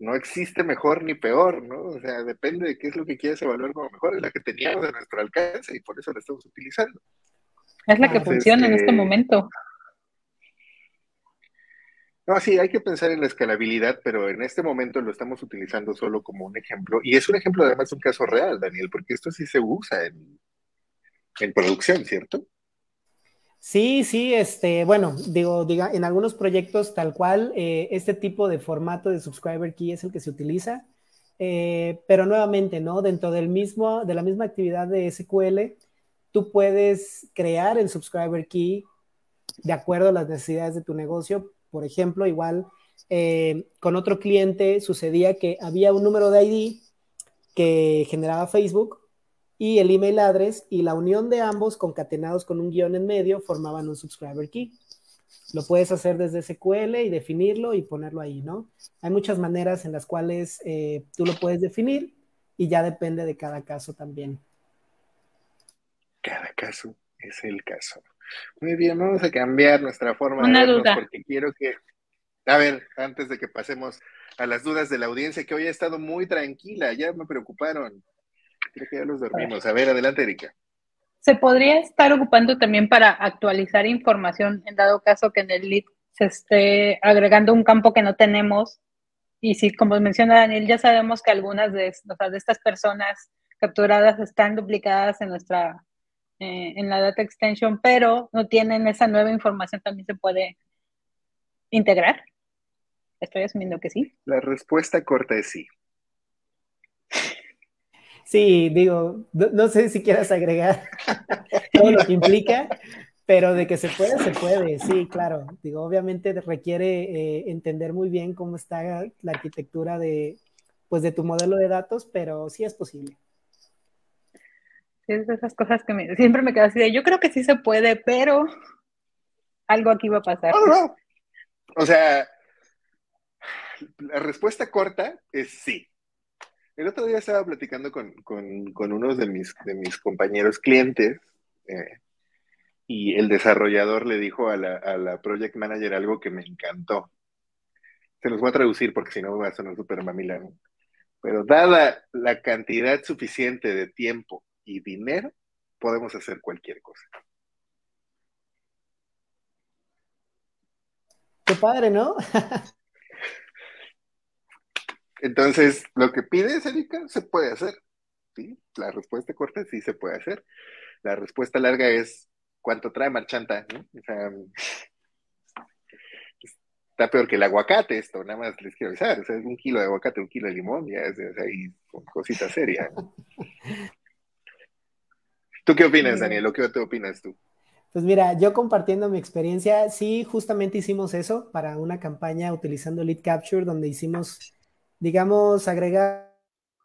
No existe mejor ni peor, ¿no? O sea, depende de qué es lo que quieras evaluar como mejor, es la que teníamos a nuestro alcance y por eso la estamos utilizando. Es la que funciona en este momento. No, sí, hay que pensar en la escalabilidad, pero en este momento lo estamos utilizando solo como un ejemplo. Y es un ejemplo además de un caso real, Daniel, porque esto sí se usa en, en producción, ¿cierto? Sí, sí, este, bueno, digo, diga, en algunos proyectos tal cual, eh, este tipo de formato de subscriber key es el que se utiliza, eh, pero nuevamente, ¿no? Dentro del mismo, de la misma actividad de SQL, tú puedes crear el subscriber key de acuerdo a las necesidades de tu negocio, por ejemplo, igual eh, con otro cliente sucedía que había un número de ID que generaba Facebook y el email address y la unión de ambos concatenados con un guion en medio formaban un subscriber key. Lo puedes hacer desde SQL y definirlo y ponerlo ahí, ¿no? Hay muchas maneras en las cuales eh, tú lo puedes definir y ya depende de cada caso también. Cada caso es el caso. Muy bien, vamos a cambiar nuestra forma de vernos porque quiero que, a ver, antes de que pasemos a las dudas de la audiencia, que hoy ha estado muy tranquila, ya me preocuparon. Creo que ya los dormimos. A ver, adelante, Erika. Se podría estar ocupando también para actualizar información en dado caso que en el lead se esté agregando un campo que no tenemos. Y si, como menciona Daniel, ya sabemos que algunas de, de estas personas capturadas están duplicadas en nuestra eh, en la data extension, pero no tienen esa nueva información, también se puede integrar. Estoy asumiendo que sí. La respuesta corta es sí. Sí, digo, no, sé si quieras agregar todo lo que implica, pero de que se puede, se puede, sí, claro. Digo, obviamente requiere eh, entender muy bien cómo está la arquitectura de, pues, de tu modelo de datos, pero sí es posible es de esas cosas que siempre me quedo así de, yo creo que sí se puede, pero algo aquí va a pasar. O sea, la respuesta corta es sí. El otro día estaba platicando con, con, unos de mis, compañeros clientes eh, y el desarrollador le dijo a la, a la project manager algo que me encantó. Se los voy a traducir porque si no va a sonar súper mamilano. Pero dada la cantidad suficiente de tiempo y dinero, podemos hacer cualquier cosa. Qué padre, ¿no? Entonces, lo que pides, Erika, se puede hacer. ¿sí? La respuesta corta sí se puede hacer. La respuesta larga es cuánto trae marchanta, ¿no? O sea, está peor que el aguacate esto, nada más les quiero avisar. O sea, un kilo de aguacate, un kilo de limón, ya es, ahí cosita seria. ¿Tú qué opinas, Daniel? ¿O qué te opinas tú? Pues mira, yo compartiendo mi experiencia, sí, justamente hicimos eso para una campaña utilizando Lead Capture, donde hicimos, digamos, agregar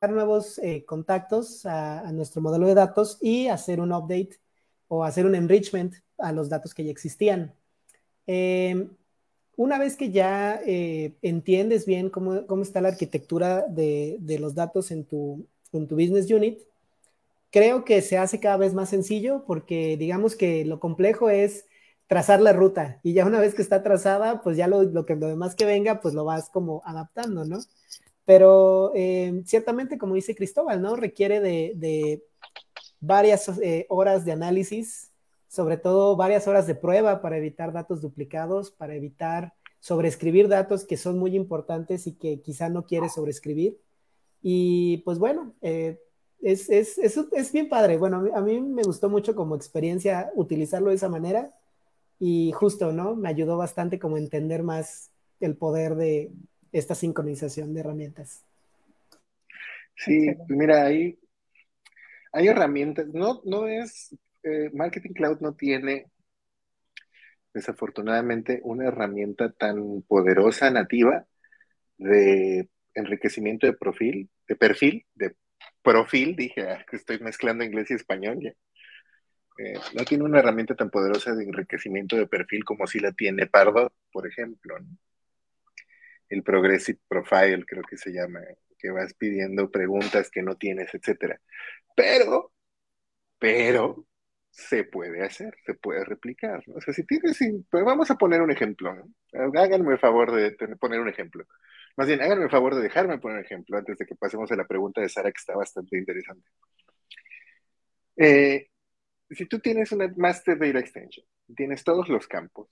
nuevos eh, contactos a, nuestro modelo de datos y hacer un update o hacer un enrichment a los datos que ya existían. Em, una vez que ya eh, entiendes bien cómo, está la arquitectura de, los datos en tu, en tu business unit, creo que se hace cada vez más sencillo porque digamos que lo complejo es trazar la ruta y ya una vez que está trazada, pues ya lo, que, lo demás que venga, pues lo vas como adaptando, ¿no? Pero eh, ciertamente, como dice Cristóbal, ¿no? Requiere de, varias eh, horas de análisis, sobre todo varias horas de prueba para evitar datos duplicados, para evitar sobreescribir datos que son muy importantes y que quizá no quieres sobreescribir. Y pues bueno, eh, es, es, es, bien padre. Bueno, a mí me gustó mucho como experiencia utilizarlo de esa manera y justo, ¿no? Me ayudó bastante como entender más el poder de esta sincronización de herramientas. Sí, mira, hay, hay herramientas, no, no es, eh, Marketing Cloud no tiene desafortunadamente una herramienta tan poderosa nativa de enriquecimiento de perfil, de perfil, de profil, dije, ah, que estoy mezclando inglés y español ya. Eh, no tiene una herramienta tan poderosa de enriquecimiento de perfil como si la tiene Pardo, por ejemplo. El Progressive Profile, creo que se llama, que vas pidiendo preguntas que no tienes, etcétera. Pero, pero, se puede hacer, se puede replicar. O sea, si tienes, pues vamos a poner un ejemplo. Háganme el favor de poner un ejemplo. Más bien, háganme el favor de dejarme poner un ejemplo antes de que pasemos a la pregunta de Sara, que está bastante interesante. Eh, si tú tienes una Master Data Extension, tienes todos los campos,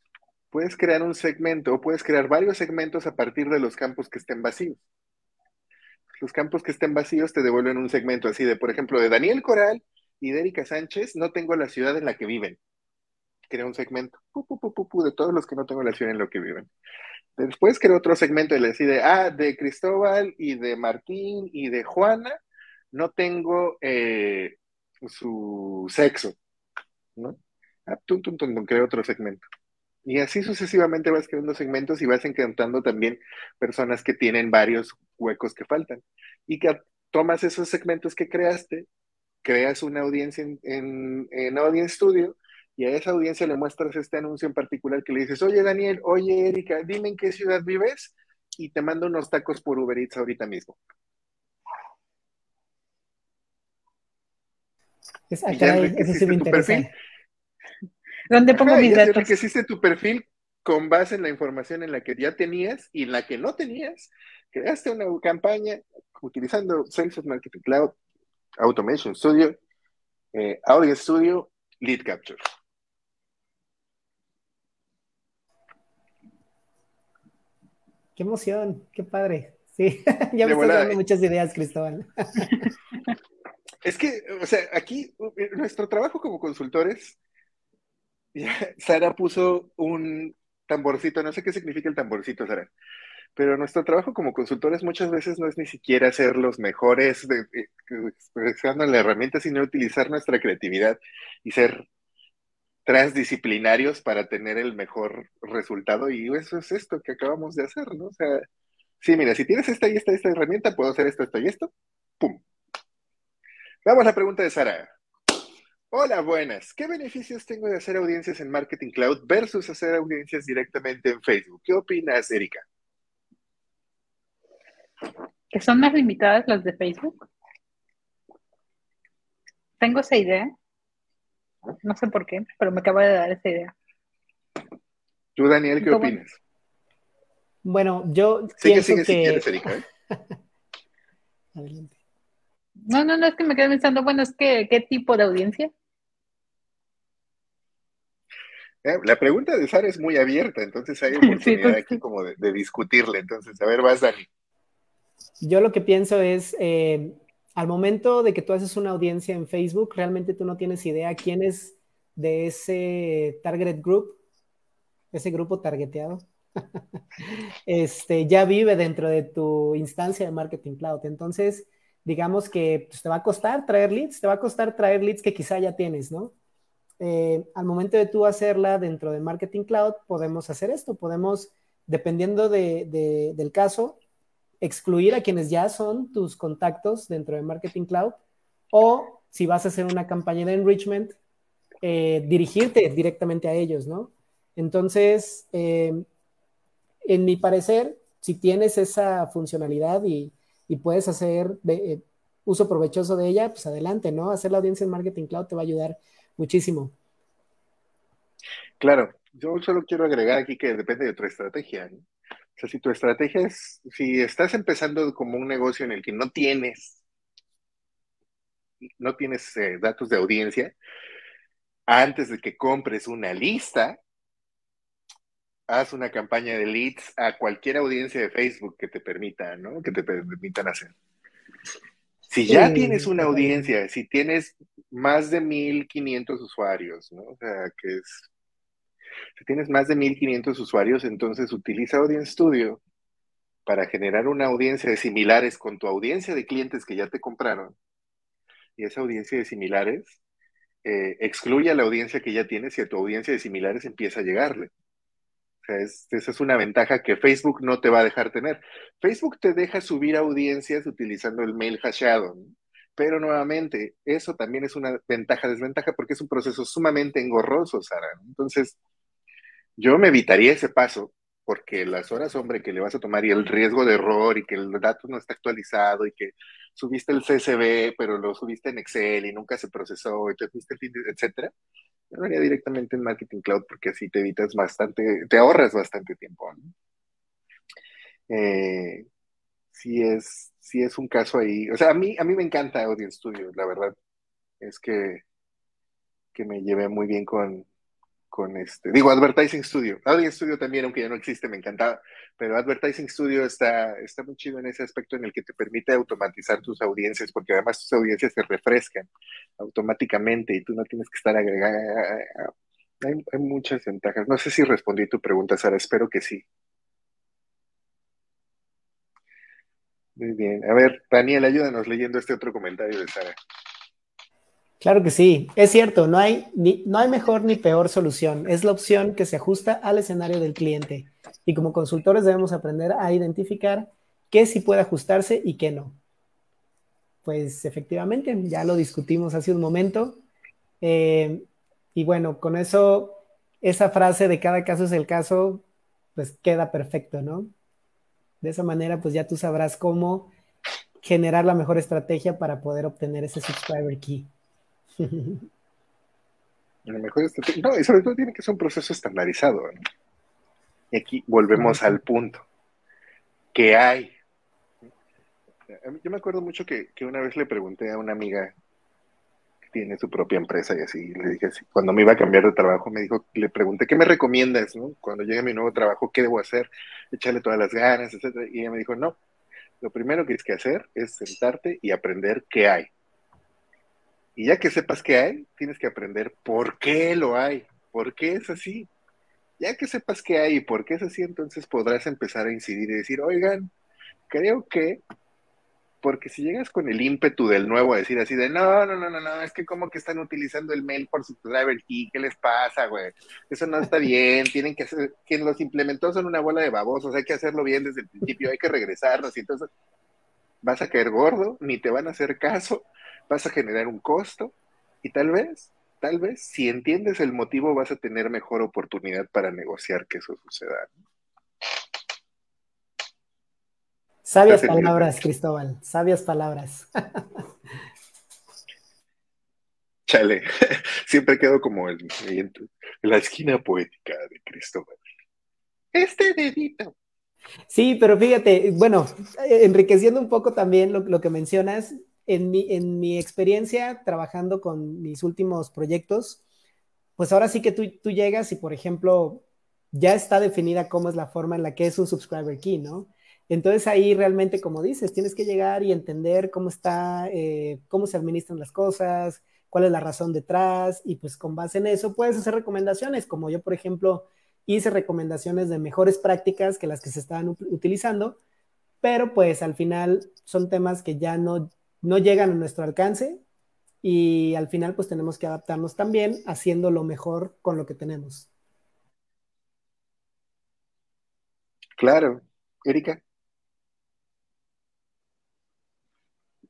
puedes crear un segmento o puedes crear varios segmentos a partir de los campos que estén vacíos. Los campos que estén vacíos te devuelven un segmento así de, por ejemplo, de Daniel Coral y de Erika Sánchez, no tengo la ciudad en la que viven. Crea un segmento de todos los que no tengo la ciudad en la que viven. Después creo otro segmento y le decide, ah, de Cristóbal y de Martín y de Juana, no tengo eh, su sexo. ¿no? Ah, creo otro segmento. Y así sucesivamente vas creando segmentos y vas encontrando también personas que tienen varios huecos que faltan. Y que tomas esos segmentos que creaste, creas una audiencia en, en, Audience Studio y a esa audiencia le muestras este anuncio en particular que le dices, oye Daniel, oye Erika, dime en qué ciudad vives y te mando unos tacos por Uber Eats ahorita mismo. Es, acá, sí me interesa. ¿Dónde pongo mis datos? Enriqueciste tu perfil con base en la información en la que ya tenías y en la que no tenías. Creaste una campaña utilizando Salesforce Marketing Cloud, Automation Studio, eh, Audio Studio, Lead Capture. Qué emoción, qué padre. Sí, ya me estás dando muchas ideas, Cristóbal. Es que, o sea, aquí nuestro trabajo como consultores Sara puso un tamborcito, no sé qué significa el tamborcito, Sara, pero nuestro trabajo como consultores muchas veces no es ni siquiera ser los mejores de, expresando la herramienta, sino utilizar nuestra creatividad y ser transdisciplinarios para tener el mejor resultado y eso es esto que acabamos de hacer, ¿no? O sea, sí, mira, si tienes esta y esta, esta herramienta, puedo hacer esto, esto y esto, ¡pum! Vamos a la pregunta de Sara. Hola, buenas. ¿Qué beneficios tengo de hacer audiencias en Marketing Cloud versus hacer audiencias directamente en Facebook? ¿Qué opinas, Erika? ¿Que son más limitadas las de Facebook? Tengo esa idea. No sé por qué, pero me acaba de dar esa idea. ¿Tú, Daniel, qué opinas? Bueno, yo pienso que... Si quieres, Erika, ¿eh? Adelante. No, no, no, es que me quedé pensando, bueno, es que, ¿qué tipo de audiencia? Eh, la pregunta de Sara es muy abierta, entonces hay oportunidad pues, aquí como de, discutirle. Entonces, a ver, vas, Dani. Yo lo que pienso es, eh, al momento de que tú haces una audiencia en Facebook, realmente tú no tienes idea quién es de ese target group, ese grupo targeteado, este, ya vive dentro de tu instancia de Marketing Cloud. Entonces, digamos que pues, te va a costar traer leads, te va a costar traer leads que quizá ya tienes, ¿no? Eh, al momento de tú hacerla dentro de Marketing Cloud, podemos hacer esto, podemos, dependiendo del caso, excluir a quienes ya son tus contactos dentro de Marketing Cloud o si vas a hacer una campaña de enrichment, eh, dirigirte directamente a ellos, ¿no? Entonces, eh, en mi parecer, si tienes esa funcionalidad y, y puedes hacer uso provechoso de ella, pues adelante, ¿no? Hacer la audiencia en Marketing Cloud te va a ayudar muchísimo. Claro, yo solo quiero agregar aquí que depende de tu estrategia. O sea, si tu estrategia es, si estás empezando como un negocio en el que no tienes, no tienes eh, datos de audiencia, antes de que compres una lista, haz una campaña de leads a cualquier audiencia de Facebook que te permita, ¿no? Que te permitan hacer. Si ya tienes una audiencia, si tienes más de 1500 usuarios, ¿no? O sea, que es. Si tienes más de 1500 usuarios, entonces utiliza Audience Studio para generar una audiencia de similares con tu audiencia de clientes que ya te compraron. Y esa audiencia de similares eh, excluye a la audiencia que ya tienes y a tu audiencia de similares empieza a llegarle. O sea, esa es una ventaja que Facebook no te va a dejar tener. Facebook te deja subir audiencias utilizando el mail hasheado, pero nuevamente, eso también es una ventaja, desventaja, porque es un proceso sumamente engorroso, Sara. Entonces, yo me evitaría ese paso, porque las horas, hombre, que le vas a tomar y el riesgo de error y que el dato no está actualizado y que subiste el CSV, pero lo subiste en Excel y nunca se procesó y te fuiste el fin, etcétera, yo lo haría directamente en Marketing Cloud porque así te evitas bastante, te ahorras bastante tiempo. Eh, sí es, sí es un caso ahí. O sea, a mí, a mí me encanta Audience Studio, la verdad. Es que, que me llevé muy bien con, con este, digo, Advertising Studio. Audience Studio también, aunque ya no existe, me encantaba, pero Advertising Studio está, está muy chido en ese aspecto en el que te permite automatizar tus audiencias, porque además tus audiencias se refrescan automáticamente y tú no tienes que estar agregando. Hay, hay muchas ventajas. No sé si respondí tu pregunta, Sara, espero que sí. Muy bien. A ver, Daniel, ayúdanos leyendo este otro comentario de Sara. Claro que sí, es cierto, no hay, ni, no hay mejor ni peor solución, es la opción que se ajusta al escenario del cliente. Y como consultores debemos aprender a identificar qué sí puede ajustarse y qué no. Pues efectivamente, ya lo discutimos hace un momento. Eh, y bueno, con eso, esa frase de cada caso es el caso, pues queda perfecto, ¿no? De esa manera, pues ya tú sabrás cómo generar la mejor estrategia para poder obtener ese subscriber key. mejor no, y sobre todo tiene que ser un proceso estandarizado. Y aquí volvemos al punto. que hay? Yo me acuerdo mucho que, una vez le pregunté a una amiga que tiene su propia empresa y así, le dije así, cuando me iba a cambiar de trabajo, me dijo, le pregunté, ¿qué me recomiendas? Cuando llegue mi nuevo trabajo, ¿qué debo hacer? Echarle todas las ganas, etcétera. Y ella me dijo, no, lo primero que tienes que hacer es sentarte y aprender qué hay. Y ya que sepas qué hay, tienes que aprender por qué lo hay, por qué es así. Ya que sepas qué hay y por qué es así, entonces podrás empezar a incidir y decir, oigan, creo que, porque si llegas con el ímpetu del nuevo a decir así de, no, no, no, no, no, es que como que están utilizando el mail por su driver key, ¿qué les pasa, güey? Eso no está bien, tienen que hacer, quien los implementó son una bola de babosos, hay que hacerlo bien desde el principio, hay que regresarnos y entonces vas a caer gordo, ni te van a hacer caso, vas a generar un costo y tal vez, tal vez, si entiendes el motivo, vas a tener mejor oportunidad para negociar que eso suceda. Sabias palabras, Cristóbal, sabias palabras. Chale, siempre quedo como en, la esquina poética de Cristóbal. Este dedito. Sí, pero fíjate, bueno, enriqueciendo un poco también lo que mencionas, en mi, en mi experiencia trabajando con mis últimos proyectos, pues ahora sí que tú, tú llegas y, por ejemplo, ya está definida cómo es la forma en la que es un subscriber key, ¿no? Entonces ahí realmente, como dices, tienes que llegar y entender cómo está, eh, cómo se administran las cosas, cuál es la razón detrás, y pues con base en eso puedes hacer recomendaciones, como yo, por ejemplo, hice recomendaciones de mejores prácticas que las que se estaban utilizando, pero pues al final son temas que ya no, no llegan a nuestro alcance y al final pues tenemos que adaptarnos también haciendo lo mejor con lo que tenemos. Claro. Erika.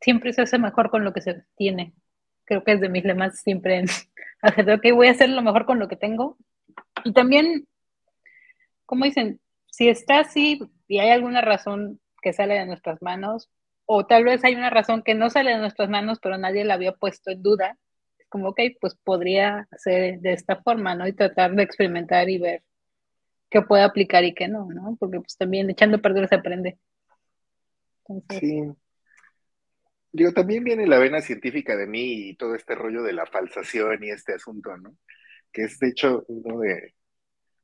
Siempre se hace mejor con lo que se tiene. Creo que es de mis lemas siempre en hacer, ok, voy a hacer lo mejor con lo que tengo. Y también, como dicen, si está así y hay alguna razón que sale de nuestras manos, o tal vez hay una razón que no sale de nuestras manos, pero nadie la había puesto en duda. Es como, ok, pues podría ser de esta forma, ¿no? Y tratar de experimentar y ver que puede aplicar y que no, ¿no? Porque pues también echando a se aprende. Sí. Digo, también viene la vena científica de mí y todo este rollo de la falsación y este asunto, ¿no? Que es de hecho uno de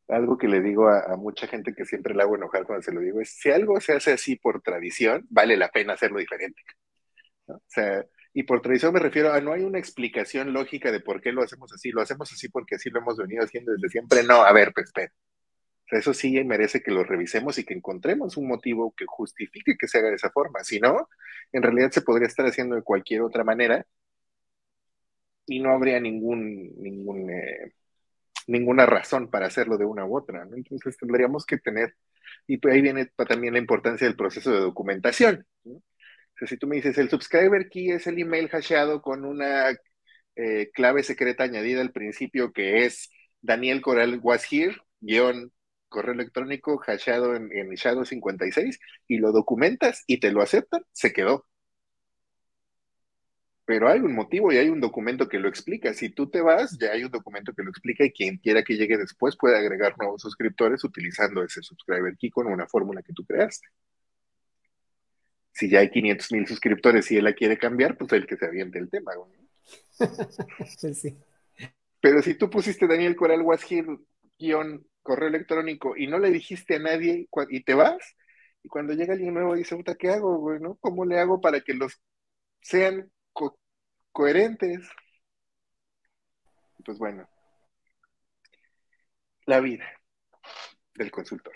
algo que le digo a, mucha gente que siempre le hago enojar cuando se lo digo, es si algo se hace así por tradición, vale la pena hacerlo diferente. O sea, y por tradición me refiero a no hay una explicación lógica de por qué lo hacemos así, lo hacemos así porque así lo hemos venido haciendo desde siempre. No, a ver, pues espera eso sí merece que lo revisemos y que encontremos un motivo que justifique que se haga de esa forma. Si no, en realidad se podría estar haciendo de cualquier otra manera y no habría ningún, ningún eh, ninguna razón para hacerlo de una u otra. Entonces tendríamos que tener, y pues ahí viene también la importancia del proceso de documentación. si tú me dices, el subscriber key es el email hasheado con una eh, clave secreta añadida al principio que es Daniel Coral was here, guion correo electrónico hasheado en, en Shadow 56 y lo documentas y te lo aceptan, se quedó. Pero hay un motivo y hay un documento que lo explica. Si tú te vas, ya hay un documento que lo explica y quien quiera que llegue después puede agregar nuevos suscriptores utilizando ese subscriber key con una fórmula que tú creaste. Si ya hay 500 mil suscriptores y él la quiere cambiar, pues el que se aviente el tema. sí. Pero si tú pusiste Daniel Coral Washir guion correo electrónico y no le dijiste a nadie y te vas, y cuando llega alguien nuevo dice, puta, ¿qué hago? ¿Cómo le hago para que los sean coherentes? Pues bueno, la vida del consultor.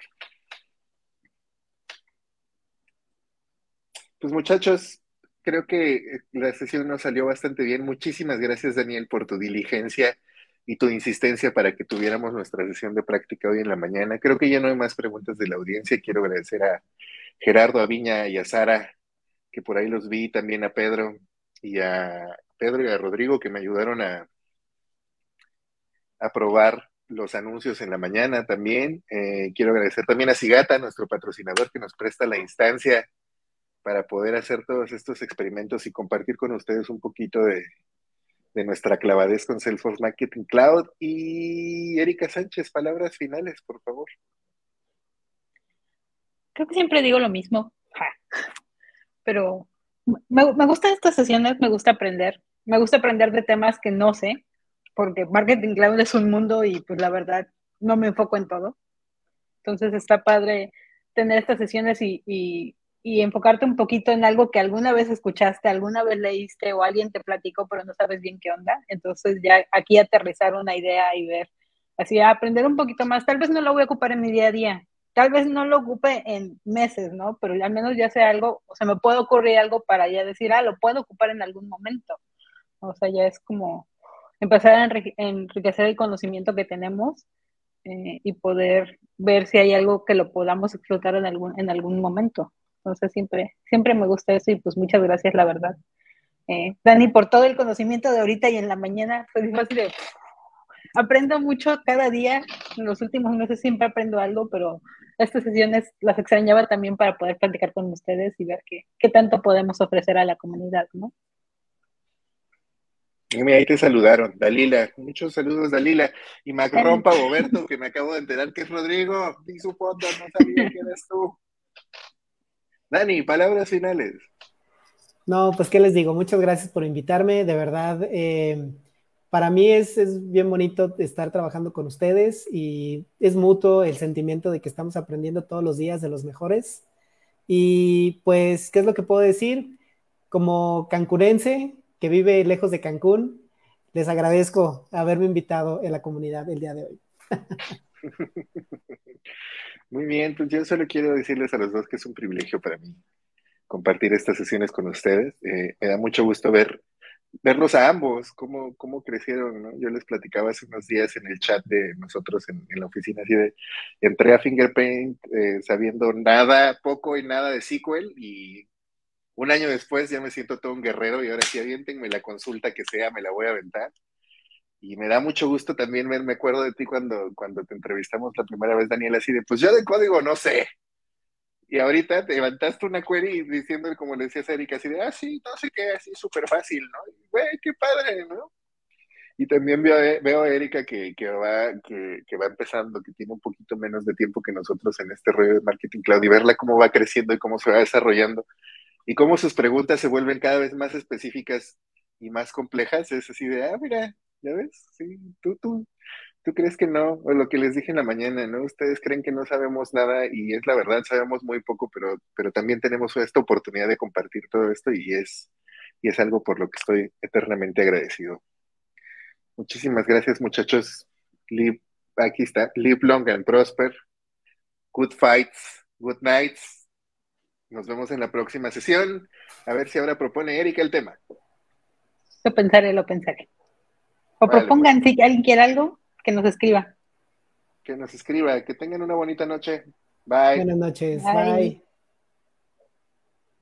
Pues muchachos, creo que la sesión nos salió bastante bien. Muchísimas gracias, Daniel, por tu diligencia y tu insistencia para que tuviéramos nuestra sesión de práctica hoy en la mañana. Creo que ya no hay más preguntas de la audiencia. Quiero agradecer a Gerardo, a Viña y a Sara, que por ahí los vi, también a Pedro y a Pedro y a Rodrigo, que me ayudaron a, probar los anuncios en la mañana también. Eh, quiero agradecer también a Sigata, nuestro patrocinador, que nos presta la instancia para poder hacer todos estos experimentos y compartir con ustedes un poquito de, de nuestra clavadez con Salesforce Marketing Cloud. Y Erika Sánchez, palabras finales, por favor. Creo que siempre digo lo mismo, pero me, me gustan estas sesiones, me gusta aprender, me gusta aprender de temas que no sé, porque Marketing Cloud es un mundo y pues la verdad no me enfoco en todo. Entonces está padre tener estas sesiones y y enfocarte un poquito en algo que alguna vez escuchaste, alguna vez leíste o alguien te platicó, pero no sabes bien qué onda. Entonces ya aquí aterrizar una idea y ver, así aprender un poquito más. Tal vez no lo voy a ocupar en mi día a día, tal vez no lo ocupe en meses, ¿no? Pero al menos ya sé algo, o sea, me puede ocurrir algo para ya decir, ah, lo puedo ocupar en algún momento. O sea, ya es como empezar a enriquecer el conocimiento que tenemos eh, y poder ver si hay algo que lo podamos explotar en algún, en algún momento. Entonces siempre, siempre me gusta eso y pues muchas gracias, la verdad. Eh, Dani, por todo el conocimiento de ahorita y en la mañana, pues fácil de... Aprendo mucho cada día, en los últimos meses siempre aprendo algo, pero estas sesiones las extrañaba también para poder platicar con ustedes y ver qué, qué tanto podemos ofrecer a la comunidad, ¿no? ahí te saludaron, Dalila. Muchos saludos, Dalila. Y Macrompa Boberto, que me acabo de enterar que es Rodrigo. Vi su foto, no sabía que eres tú. Dani, palabras finales. No, pues qué les digo, muchas gracias por invitarme, de verdad. Eh, para mí es, bien bonito estar trabajando con ustedes y es mutuo el sentimiento de que estamos aprendiendo todos los días de los mejores. Y pues, ¿qué es lo que puedo decir? Como cancunense que vive lejos de Cancún, les agradezco haberme invitado en la comunidad el día de hoy. Muy bien, pues yo solo quiero decirles a los dos que es un privilegio para mí compartir estas sesiones con ustedes. Eh, me da mucho gusto ver verlos a ambos, cómo, cómo crecieron, ¿no? Yo les platicaba hace unos días en el chat de nosotros en, la oficina, así de, entré a Fingerpaint eh, sabiendo nada, poco y nada de SQL y un año después ya me siento todo un guerrero y ahora sí avientenme la consulta que sea, me la voy a aventar. Y me da mucho gusto también, me, me acuerdo de ti cuando, cuando te entrevistamos la primera vez, Daniel, así de, pues yo de código no sé. Y ahorita te levantaste una query diciendo, como le decías a Erika, así de, ah, sí, no sé qué, así súper fácil, ¿no? güey, qué padre, ¿no? Y también veo, veo a Erika que, que va, que, que, va empezando, que tiene un poquito menos de tiempo que nosotros en este rollo de marketing cloud y verla cómo va creciendo y cómo se va desarrollando y cómo sus preguntas se vuelven cada vez más específicas y más complejas. Es así de, ah, mira, ya ves, sí, tú, tú, tú crees que no, o lo que les dije en la mañana, ¿no? Ustedes creen que no sabemos nada y es la verdad, sabemos muy poco, pero, pero también tenemos esta oportunidad de compartir todo esto y es, y es algo por lo que estoy eternamente agradecido. Muchísimas gracias, muchachos. Aquí está. Live long and prosper. Good fights. Good nights. Nos vemos en la próxima sesión. A ver si ahora propone Erika el tema. Lo pensaré, lo pensaré. O propongan, pues. si alguien quiere algo, que nos escriba. Que nos escriba. Que tengan una bonita noche. Bye. Buenas noches. Bye.